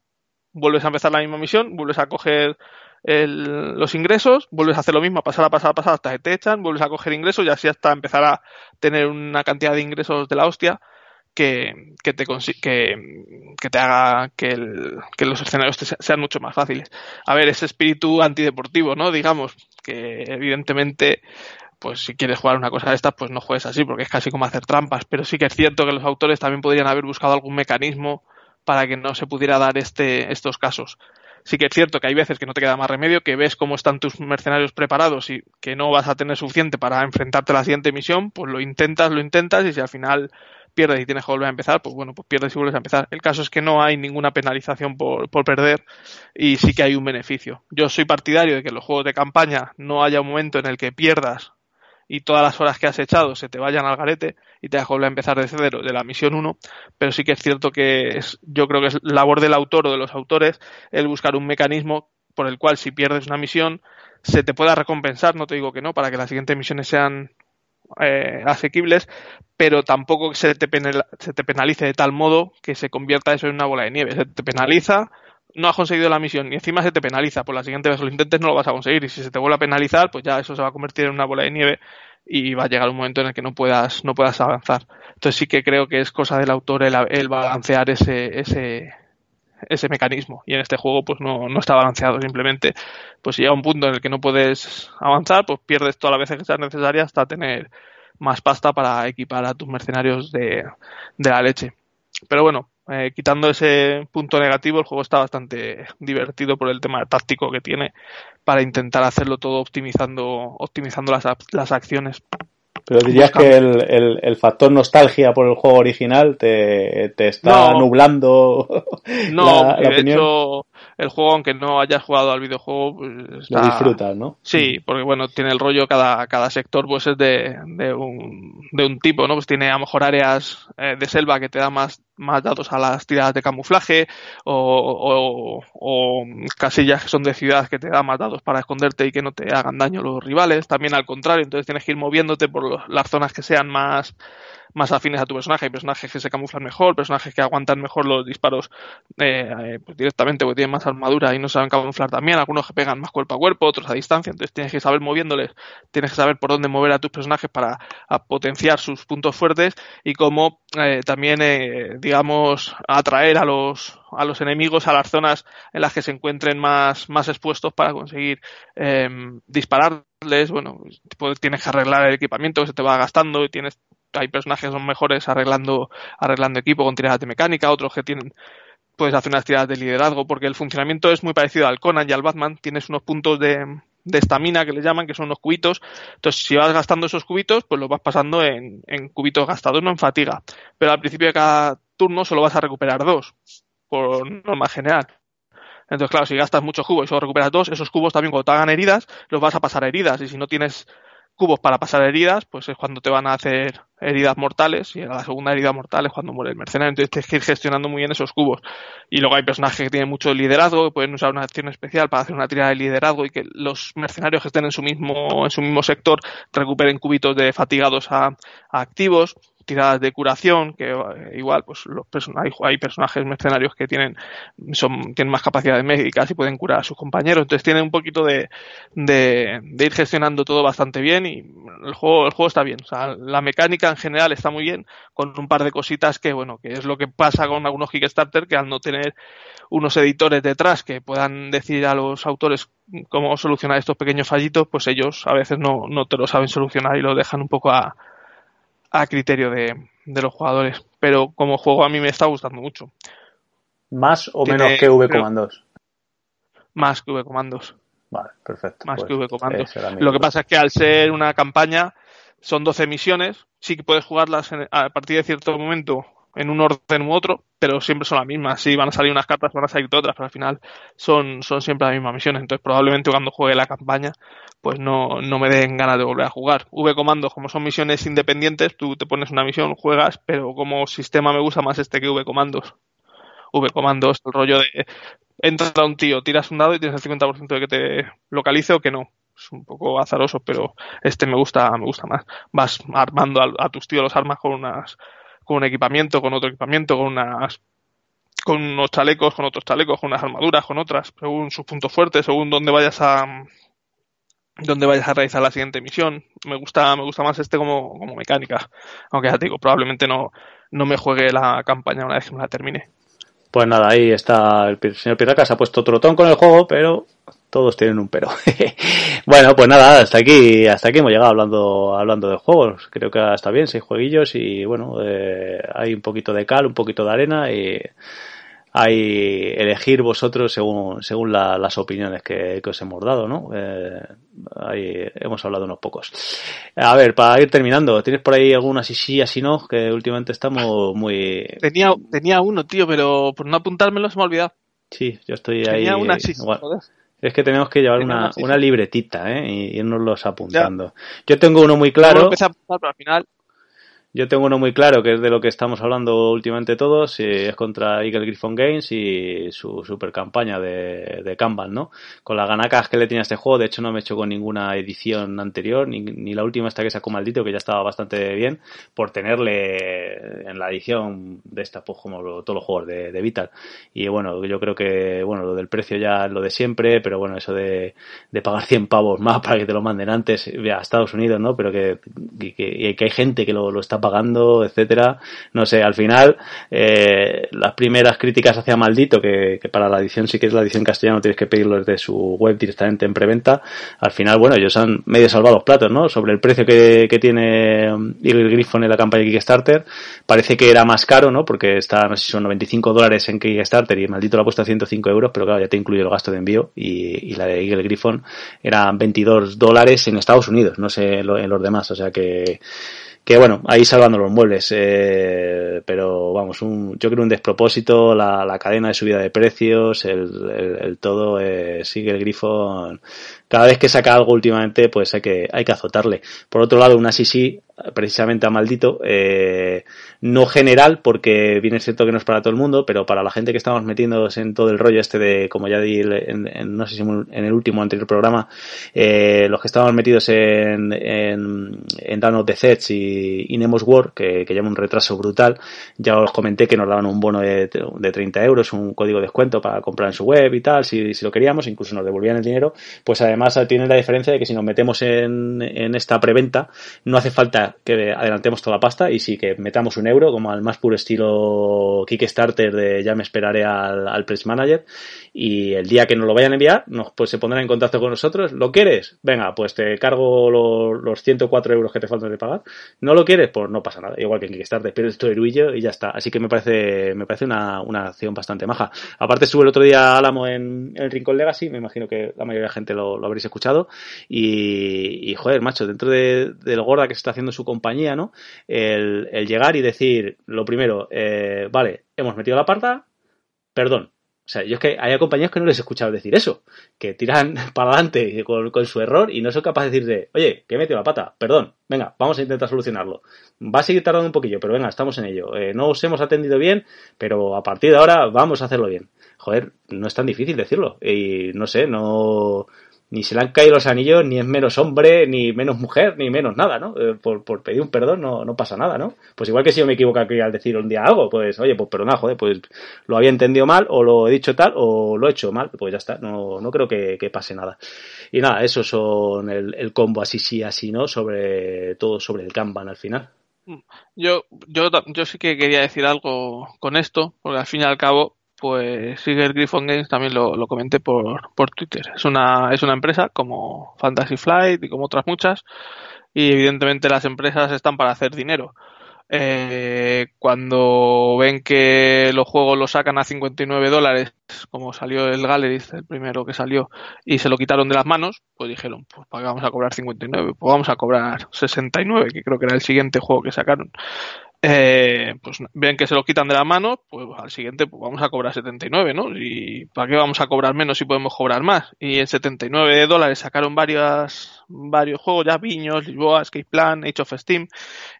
vuelves a empezar la misma misión, vuelves a coger el, los ingresos, vuelves a hacer lo mismo, pasar, a pasar, a pasar hasta que te echan, vuelves a coger ingresos y así hasta empezar a tener una cantidad de ingresos de la hostia que, que, te, que, que te haga que, que los escenarios te sean mucho más fáciles. A ver, ese espíritu antideportivo, ¿no? Digamos, que evidentemente pues si quieres jugar una cosa de estas, pues no juegues así, porque es casi como hacer trampas. Pero sí que es cierto que los autores también podrían haber buscado algún mecanismo para que no se pudiera dar este, estos casos sí que es cierto que hay veces que no te queda más remedio, que ves cómo están tus mercenarios preparados y que no vas a tener suficiente para enfrentarte a la siguiente misión, pues lo intentas, lo intentas y si al final pierdes y tienes que volver a empezar, pues bueno, pues pierdes y vuelves a empezar. El caso es que no hay ninguna penalización por, por perder y sí que hay un beneficio. Yo soy partidario de que en los juegos de campaña no haya un momento en el que pierdas y todas las horas que has echado se te vayan al garete y te volver a empezar de cero de la misión 1, pero sí que es cierto que es, yo creo que es labor del autor o de los autores el buscar un mecanismo por el cual si pierdes una misión se te pueda recompensar, no te digo que no, para que las siguientes misiones sean eh, asequibles, pero tampoco se te, se te penalice de tal modo que se convierta eso en una bola de nieve. Se te penaliza, no has conseguido la misión y encima se te penaliza, pues la siguiente vez lo intentes no lo vas a conseguir. Y si se te vuelve a penalizar, pues ya eso se va a convertir en una bola de nieve y va a llegar un momento en el que no puedas no puedas avanzar. Entonces sí que creo que es cosa del autor el, el balancear ese, ese ese mecanismo. Y en este juego pues no, no está balanceado. Simplemente pues si llega un punto en el que no puedes avanzar pues pierdes todas las veces que sean necesarias hasta tener más pasta para equipar a tus mercenarios de, de la leche. Pero bueno eh, quitando ese punto negativo el juego está bastante divertido por el tema táctico que tiene para intentar hacerlo todo optimizando optimizando las, las acciones pero dirías que el, el, factor nostalgia por el juego original te, te está nublando. No, la, de hecho, el juego, aunque no hayas jugado al videojuego, pues lo disfrutas, ¿no? Sí, porque bueno, tiene el rollo, cada, cada sector pues es de, de, un, de un tipo, ¿no? Pues tiene a lo mejor áreas eh, de selva que te da más, más datos a las tiradas de camuflaje o, casillas que son de ciudad que te da más datos para esconderte y que no te hagan daño los rivales. También al contrario, entonces tienes que ir moviéndote por las zonas que sean más más afines a tu personaje. Hay personajes que se camuflan mejor, personajes que aguantan mejor los disparos eh, eh, pues directamente porque tienen más armadura y no saben camuflar también. Algunos que pegan más cuerpo a cuerpo, otros a distancia. Entonces tienes que saber moviéndoles, tienes que saber por dónde mover a tus personajes para potenciar sus puntos fuertes y cómo eh, también, digamos, atraer a los, a los enemigos a las zonas en las que se encuentren más, más expuestos para conseguir dispararles. Bueno, pues tienes que arreglar el equipamiento que se te va gastando y tienes hay personajes que son mejores arreglando, arreglando equipo con tiradas de mecánica, otros que tienen puedes hacer unas tiradas de liderazgo, porque el funcionamiento es muy parecido al Conan y al Batman. Tienes unos puntos de estamina que le llaman, que son unos cubitos. Entonces, si vas gastando esos cubitos, pues los vas pasando en, en cubitos gastados, no en fatiga. Pero al principio de cada turno solo vas a recuperar dos, por norma general. Entonces, claro, si gastas muchos cubos y solo recuperas dos, esos cubos también cuando te hagan heridas, los vas a pasar a heridas. Y si no tienes cubos para pasar heridas, pues es cuando te van a hacer heridas mortales y la segunda herida mortal es cuando muere el mercenario. Entonces tienes que ir gestionando muy bien esos cubos. Y luego hay personajes que tienen mucho liderazgo, que pueden usar una acción especial para hacer una tirada de liderazgo y que los mercenarios que estén en su mismo, en su mismo sector recuperen cubitos de fatigados a activos tiradas de curación, que eh, igual pues los hay, hay, personajes mercenarios que tienen, son, tienen más capacidades médicas y pueden curar a sus compañeros, entonces tienen un poquito de, de, ir gestionando todo bastante bien y el juego, el juego está bien, o sea, la mecánica en general está muy bien, con un par de cositas que bueno, que es lo que pasa con algunos Kickstarter, que al no tener unos editores detrás que puedan decir a los autores cómo solucionar estos pequeños fallitos, pues ellos a veces no, no te lo saben solucionar y lo dejan un poco a, a criterio de, los jugadores. Pero como juego a mí me está gustando mucho. ¿Más o menos que V comandos? Más que V comandos. Vale, perfecto. Más pues que V comandos. Lo que pasa es que al ser una campaña, son 12 misiones. Sí que puedes jugarlas a partir de cierto momento en un orden u otro, pero siempre son las mismas. Sí, van a salir unas cartas, van a salir otras, pero al final son, son siempre las mismas misiones. Entonces, probablemente cuando juegue la campaña, pues no, no me den ganas de volver a jugar. V comandos, como son misiones independientes, tú te pones una misión, juegas, pero como sistema me gusta más este que V comandos. V comandos, el rollo de entra un tío, tiras un dado y tienes el 50% de que te localice o que no. Es un poco azaroso, pero este me gusta, me gusta más. Vas armando a, a tus tíos los armas con unas con un equipamiento, con otro equipamiento, con unas con unos chalecos, con otros chalecos, con unas armaduras, con otras, según sus puntos fuertes, según dónde vayas a dónde vayas a realizar la siguiente misión. Me gusta, me gusta más este como, como mecánica. Aunque ya te digo, probablemente no, no me juegue la campaña una vez que me la termine. Pues nada, ahí está el señor Piraca, se ha puesto trotón con el juego, pero todos tienen un pero. bueno, pues nada, hasta aquí, hasta aquí hemos llegado hablando, hablando de juegos. Creo que está bien, seis jueguillos y bueno, eh, hay un poquito de cal, un poquito de arena y hay elegir vosotros según, según las opiniones que, os hemos dado, ¿no? Eh, ahí hemos hablado unos pocos. A ver, para ir terminando, ¿tienes por ahí alguna sí sí, así no? Que últimamente estamos muy... Tenía, tenía uno, tío, pero por no apuntármelo se me ha olvidado. Sí, yo estoy ahí... Tenía una sí, Es que tenemos que llevar una, una libretita, ¿eh? Y irnos los apuntando. Yo tengo uno muy claro. al final yo tengo uno muy claro, que es de lo que estamos hablando últimamente todos, es contra Eagle Griffon Games y su super campaña de, de Kanban, ¿no? Con las ganacas que le tenía este juego, de hecho no me he hecho con ninguna edición anterior, ni, ni la última esta que sacó maldito, que ya estaba bastante bien, por tenerle en la edición de esta, pues como todos los juegos de, de, Vital. Y bueno, yo creo que, bueno, lo del precio ya es lo de siempre, pero bueno, eso de, de pagar 100 pavos más para que te lo manden antes a Estados Unidos, ¿no? Pero que, que, que hay gente que lo, lo está pagando, etcétera. No sé, al final, eh, las primeras críticas hacia Maldito, que, que, para la edición sí que es la edición castellana, tienes que pedirlo desde su web directamente en preventa. Al final, bueno, ellos han medio salvado los platos, ¿no? Sobre el precio que, que tiene el Griffon en la campaña de Kickstarter. Parece que era más caro, ¿no? Porque está, no sé si son 95 dólares en Kickstarter y Maldito lo ha puesto a 105 euros, pero claro, ya te incluye el gasto de envío y, y la de Eagle Griffon eran 22 dólares en Estados Unidos, no sé en los demás, o sea que que bueno, ahí salvando los muebles, eh, pero vamos, un, yo creo un despropósito, la, la cadena de subida de precios, el, el, el todo, eh, sigue el grifo, cada vez que saca algo últimamente, pues hay que, hay que azotarle. Por otro lado, una sí precisamente a maldito, eh, no general, porque viene cierto que no es para todo el mundo, pero para la gente que estamos metiéndonos en todo el rollo este de, como ya di en, en no sé si en el último anterior programa, eh, los que estábamos metidos en, en, en Down of the y, y Nemos War, que, que lleva un retraso brutal, ya os comenté que nos daban un bono de, de 30 euros, un código de descuento para comprar en su web y tal, si, si lo queríamos, incluso nos devolvían el dinero, pues además tiene la diferencia de que si nos metemos en, en esta preventa, no hace falta que adelantemos toda la pasta y sí que metamos un euro, como al más puro estilo Kickstarter de ya me esperaré al, al Press Manager, y el día que nos lo vayan a enviar, nos, pues se pondrán en contacto con nosotros. ¿Lo quieres? Venga, pues te cargo los, los 104 euros que te faltan de pagar. ¿No lo quieres? Pues no pasa nada. Igual que en Kickstarter, pero esto y ya está. Así que me parece, me parece una, una acción bastante maja. Aparte sube el otro día Álamo en, en el Rincón Legacy, me imagino que la mayoría de la gente lo, lo habréis escuchado. Y, y, joder, macho, dentro de, del gorda que se está haciendo su compañía, ¿no? El, el llegar y decir, lo primero, eh, vale, hemos metido la parta, perdón, sea, yo es que hay compañías que no les he escuchado decir eso, que tiran para adelante con, con, su error y no son capaces de decirle, oye, que he metido la pata, perdón, venga, vamos a intentar solucionarlo. Va a seguir tardando un poquillo, pero venga, estamos en ello. Eh, no os hemos atendido bien, pero a partir de ahora vamos a hacerlo bien. Joder, no es tan difícil decirlo. Y no sé, no ni se le han caído los anillos, ni es menos hombre, ni menos mujer, ni menos nada, ¿no? Eh, por, por, pedir un perdón no, no pasa nada, ¿no? Pues igual que si yo me equivoco al decir un día algo, pues oye, pues pero nada, joder, pues lo había entendido mal, o lo he dicho tal, o lo he hecho mal, pues ya está, no, no creo que, que pase nada. Y nada, eso son el, el combo así sí, así no, sobre todo sobre el Kanban al final. Yo, yo, yo sí que quería decir algo con esto, porque al fin y al cabo, pues Siger Griffon Games también lo, comenté por, por Twitter. Es una, es una empresa como Fantasy Flight y como otras muchas, y evidentemente las empresas están para hacer dinero. Eh, cuando ven que los juegos los sacan a 59 dólares, como salió el Galleries, el primero que salió, y se lo quitaron de las manos, pues dijeron, pues ¿para qué vamos a cobrar 59? Pues vamos a cobrar 69, que creo que era el siguiente juego que sacaron eh, pues ven que se lo quitan de la mano, pues al siguiente pues vamos a cobrar 79, ¿no? Y ¿para qué vamos a cobrar menos si podemos cobrar más? Y en 79 dólares sacaron varias, varios juegos, ya Viños, Lisboa, Escape Plan, Age of Steam.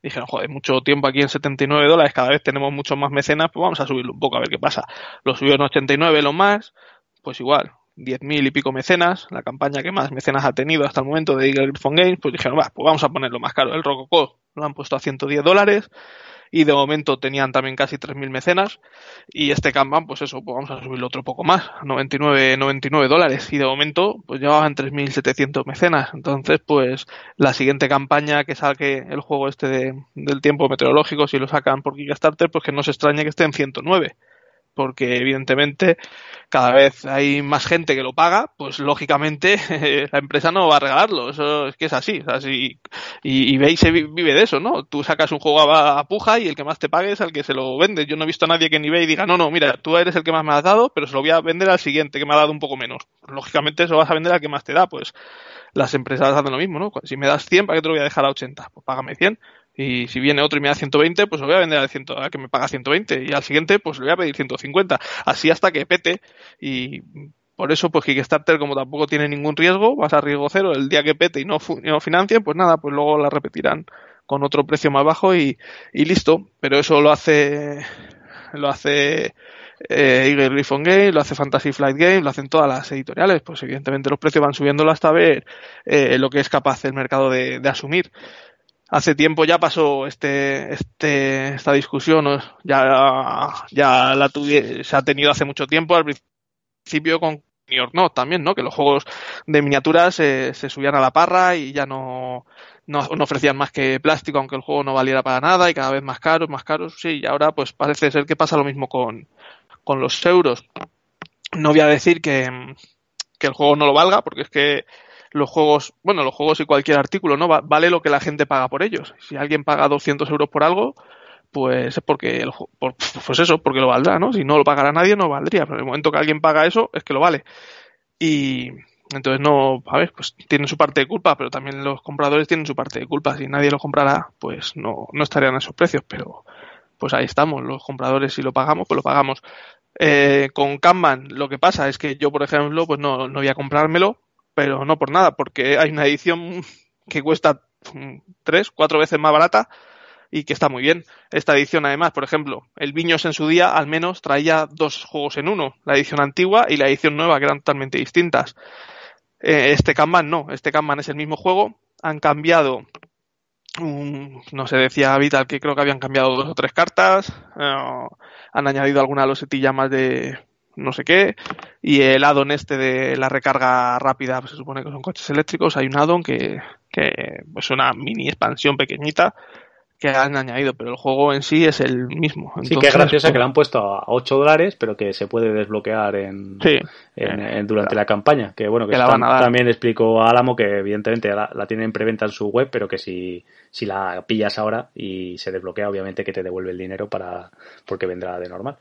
Y dijeron, joder, mucho tiempo aquí en 79 dólares, cada vez tenemos muchos más mecenas, pues vamos a subirlo un poco a ver qué pasa. Lo subió en 89 lo más, pues igual, 10.000 y pico mecenas, la campaña que más mecenas ha tenido hasta el momento de Eagle Griffon Games, pues dijeron, va, pues vamos a ponerlo más caro. El Rococo lo han puesto a 110 dólares y de momento tenían también casi 3.000 mecenas y este Kanban pues eso, pues vamos a subirlo otro poco más, 99, 99 dólares y de momento pues llevaban 3.700 mecenas, entonces pues la siguiente campaña que saque el juego este de, del tiempo meteorológico si lo sacan por Kickstarter pues que no se extrañe que esté en 109 porque evidentemente cada vez hay más gente que lo paga, pues lógicamente la empresa no va a regalarlo, eso es que es así, así y, y veis se vive de eso, ¿no? Tú sacas un juego a, puja y el que más te pague es al que se lo vende. Yo no he visto a nadie que ni ve y diga, no, no, mira, tú eres el que más me has dado, pero se lo voy a vender al siguiente que me ha dado un poco menos. Lógicamente eso vas a vender al que más te da, pues las empresas hacen lo mismo, ¿no? Si me das 100, ¿para qué te lo voy a dejar a 80? Pues págame 100. Y si viene otro y me da 120, pues lo voy a vender al 100, a que me paga 120. Y al siguiente, pues le voy a pedir 150. Así hasta que pete y Por eso, pues Kickstarter, como tampoco tiene ningún riesgo, vas a riesgo cero, el día que pete y no, no financien, pues nada, pues luego la repetirán con otro precio más bajo y, y listo. Pero eso lo hace, lo hace eh, Eagle Griffon Game, lo hace Fantasy Flight Game, lo hacen todas las editoriales, pues evidentemente los precios van subiéndolo hasta ver eh, lo que es capaz el mercado de, de asumir hace tiempo ya pasó este, este, esta discusión, ya, ya la tuve, se ha tenido hace mucho tiempo, al principio con no, también, ¿no? Que los juegos de miniaturas se subían a la parra y ya no, no, no, ofrecían más que plástico, aunque el juego no valiera para nada y cada vez más caros, más caros, sí, y ahora pues parece ser que pasa lo mismo con, con los euros. No voy a decir que, que el juego no lo valga, porque es que los juegos, bueno, los juegos y cualquier artículo, ¿no? Vale lo que la gente paga por ellos. Si alguien paga 200 euros por algo, pues es porque, el, por, pues eso, porque lo valdrá, ¿no? Si no lo pagara nadie, no valdría. Pero en el momento que alguien paga eso, es que lo vale. Y entonces no, a ver, pues tienen su parte de culpa, pero también los compradores tienen su parte de culpa. Si nadie lo comprara, pues no, no estarían a esos precios, pero pues ahí estamos, los compradores si lo pagamos, pues lo pagamos. Eh, con Kanban lo que pasa es que yo, por ejemplo, pues no, no voy a comprármelo pero no por nada, porque hay una edición que cuesta tres, cuatro veces más barata y que está muy bien. Esta edición, además, por ejemplo, el Viños en su día al menos traía dos juegos en uno, la edición antigua y la edición nueva, que eran totalmente distintas. Eh, este Kanban no, este Kanban es el mismo juego, han cambiado, no sé, decía Vital que creo que habían cambiado dos o tres cartas, eh, han añadido alguna losetilla más de, no sé qué, y el addon este de la recarga rápida, pues se supone que son coches eléctricos, hay un addon que, que es pues una mini expansión pequeñita que han añadido, pero el juego en sí es el mismo. Entonces, sí, que es graciosa que la han puesto a 8 dólares, pero que se puede desbloquear en, sí, en, en durante la campaña. Que bueno, que, también explicó a Álamo que evidentemente la, la tienen en preventa en su web, pero que si, si la pillas ahora y se desbloquea, obviamente que te devuelve el dinero para porque vendrá de normal.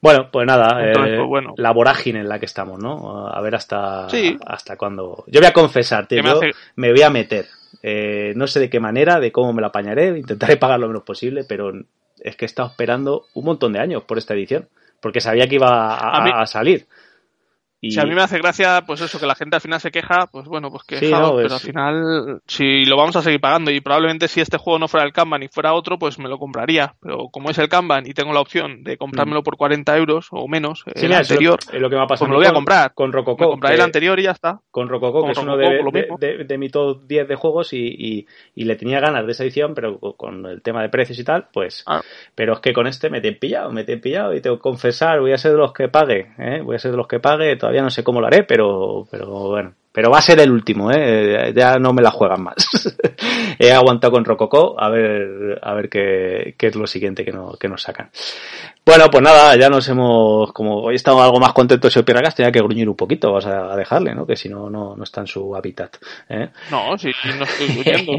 Bueno, pues nada, Entonces, eh, pues bueno. la vorágine en la que estamos, ¿no? A ver hasta, Sí. hasta cuándo. Yo voy a confesarte, Que me hace- me voy a meter. Eh, no sé de qué manera, de cómo me la apañaré, intentaré pagar lo menos posible, pero es que he estado esperando un montón de años por esta edición, porque sabía que iba a, A mí- a salir. Y Si a mí me hace gracia, pues eso, que la gente al final se queja, pues bueno, pues Sí, no, pero al final, si lo vamos a seguir pagando, y probablemente si este juego no fuera el Kanban y fuera otro, pues me lo compraría. Pero como es el Kanban y tengo la opción de comprármelo por 40 euros o menos, Mm. Sí, el mira, lo- anterior, es lo que me ha pasado pues me lo voy a comprar. con me Rococó. compraré que- el anterior y ya está. con Rococó, que es uno de, lo de, de- de mi top 10 de juegos y, y- y le tenía ganas de esa edición, pero con el tema de precios y tal, pues... Ah. Pero es que con este me tienen pillado, me tienen pillado y tengo que confesar, voy a ser de los que pague, ¿eh? voy a ser de los que pague, todavía no sé cómo lo haré, pero, pero bueno. Pero va a ser el último, ¿eh? ya no me la juegan más. He aguantado con Rococó, a ver, a ver qué, qué es lo siguiente que, no, que nos sacan. Bueno, pues nada, ya nos hemos, como hoy estamos algo más contentos y Pirracas tenía que gruñir un poquito, vas a, dejarle, ¿no? Que si no, no, no está en su hábitat. ¿eh? No, si no estoy huyendo.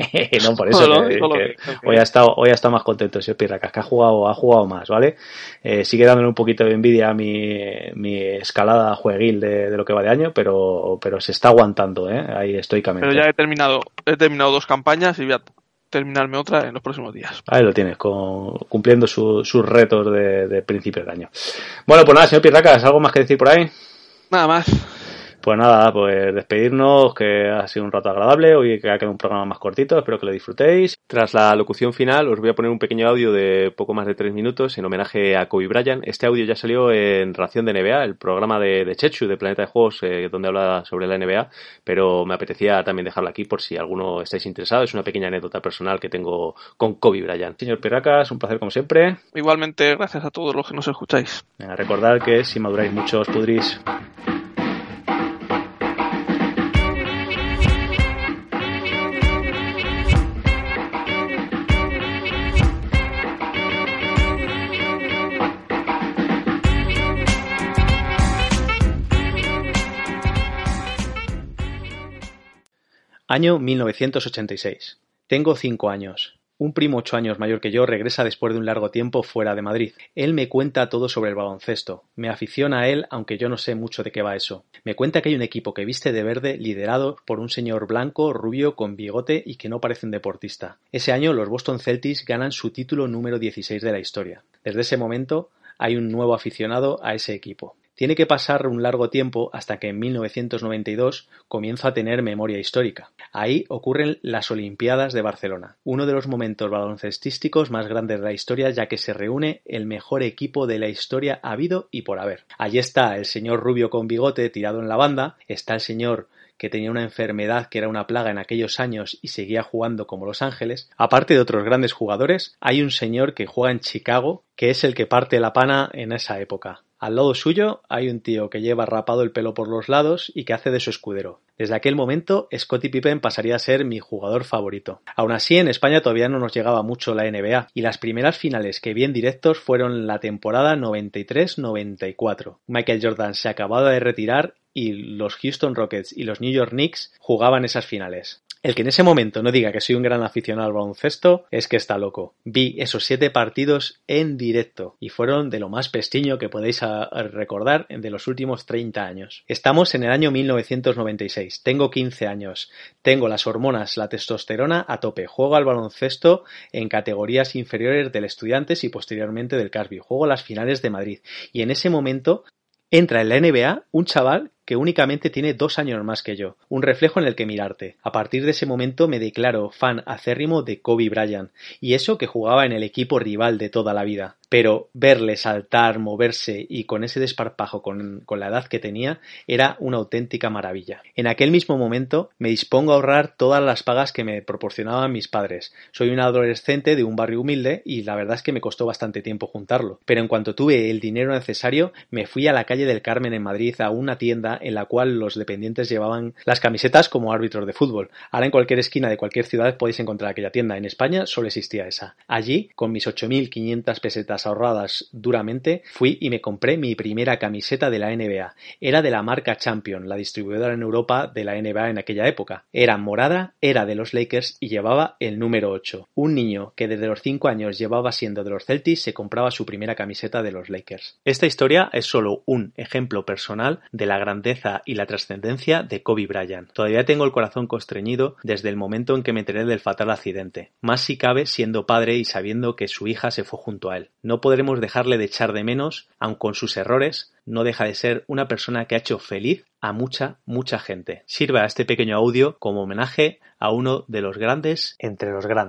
no, por eso Solo- que- hoy ha estado, hoy ha estado más contento el Pirracas, que ha jugado, ha jugado más, ¿vale? Eh, sigue dándole un poquito de envidia a mi, mi escalada jueguil de, de lo que va de año, pero, pero se está aguantando, ¿eh? Ahí estoicamente. Pero ya he terminado, he terminado dos campañas y voy a terminarme otra en los próximos días. Ahí lo tienes, con- cumpliendo su- sus retos de, de principio de año. Bueno, pues nada, señor Pirracas, ¿algo más que decir por ahí? Nada más. Pues nada, pues despedirnos, que ha sido un rato agradable, hoy que ha quedado un programa más cortito, espero que lo disfrutéis. Tras la locución final, os voy a poner un pequeño audio de poco más de tres minutos en homenaje a Kobe Bryant. Este audio ya salió en Ración de NBA, el programa de, de Chechu, de Planeta de Juegos, eh, donde habla sobre la NBA, pero me apetecía también dejarlo aquí por si alguno estáis interesado. Es una pequeña anécdota personal que tengo con Kobe Bryant. Señor Pirracas, un placer como siempre. Igualmente, gracias a todos los que nos escucháis. Venga, recordad que si maduráis mucho os pudrís. Año 1986. Tengo cinco años. Un primo ocho años mayor que yo regresa después de un largo tiempo fuera de Madrid. Él me cuenta todo sobre el baloncesto. Me aficiona a él, aunque yo no sé mucho de qué va eso. Me cuenta que hay un equipo que viste de verde liderado por un señor blanco, rubio, con bigote y que no parece un deportista. Ese año los Boston Celtics ganan su título número 16 de la historia. Desde ese momento hay un nuevo aficionado a ese equipo. Tiene que pasar un largo tiempo hasta que en 1992 comienzo a tener memoria histórica. Ahí ocurren las Olimpiadas de Barcelona, uno de los momentos baloncestísticos más grandes de la historia ya que se reúne el mejor equipo de la historia habido y por haber. Allí está el señor rubio con bigote tirado en la banda, está el señor que tenía una enfermedad que era una plaga en aquellos años y seguía jugando como Los Ángeles, aparte de otros grandes jugadores, hay un señor que juega en Chicago que es el que parte la pana en esa época. Al lado suyo hay un tío que lleva rapado el pelo por los lados y que hace de su escudero. Desde aquel momento, Scottie Pippen pasaría a ser mi jugador favorito. Aún así, en España todavía no nos llegaba mucho la NBA, y las primeras finales que vi en directos fueron la temporada 93-94. Michael Jordan se acababa de retirar y los Houston Rockets y los New York Knicks jugaban esas finales. El que en ese momento no diga que soy un gran aficionado al baloncesto es que está loco. Vi esos siete partidos en directo y fueron de lo más pestiño que podéis recordar de los últimos 30 años. Estamos en el año 1996. Tengo 15 años. Tengo las hormonas, la testosterona a tope. Juego al baloncesto en categorías inferiores del Estudiantes y posteriormente del Casby. Juego las finales de Madrid. Y en ese momento entra en la NBA un chaval que únicamente tiene dos años más que yo, un reflejo en el que mirarte. A partir de ese momento me declaro fan acérrimo de Kobe Bryant, y eso que jugaba en el equipo rival de toda la vida. Pero verle saltar, moverse y con ese desparpajo con, con la edad que tenía era una auténtica maravilla. En aquel mismo momento me dispongo a ahorrar todas las pagas que me proporcionaban mis padres. Soy un adolescente de un barrio humilde y la verdad es que me costó bastante tiempo juntarlo. Pero en cuanto tuve el dinero necesario, me fui a la calle del Carmen en Madrid a una tienda en la cual los dependientes llevaban las camisetas como árbitros de fútbol. Ahora en cualquier esquina de cualquier ciudad podéis encontrar aquella tienda. En España solo existía esa. Allí, con mis 8.500 pesetas ahorradas duramente, fui y me compré mi primera camiseta de la NBA. Era de la marca Champion, la distribuidora en Europa de la NBA en aquella época. Era morada, era de los Lakers y llevaba el número 8. Un niño que desde los 5 años llevaba siendo de los Celtics se compraba su primera camiseta de los Lakers. Esta historia es solo un ejemplo personal de la y la trascendencia de Kobe Bryant. Todavía tengo el corazón constreñido desde el momento en que me enteré del fatal accidente, más si cabe siendo padre y sabiendo que su hija se fue junto a él. No podremos dejarle de echar de menos, aun con sus errores, no deja de ser una persona que ha hecho feliz a mucha, mucha gente. Sirva este pequeño audio como homenaje a uno de los grandes entre los grandes.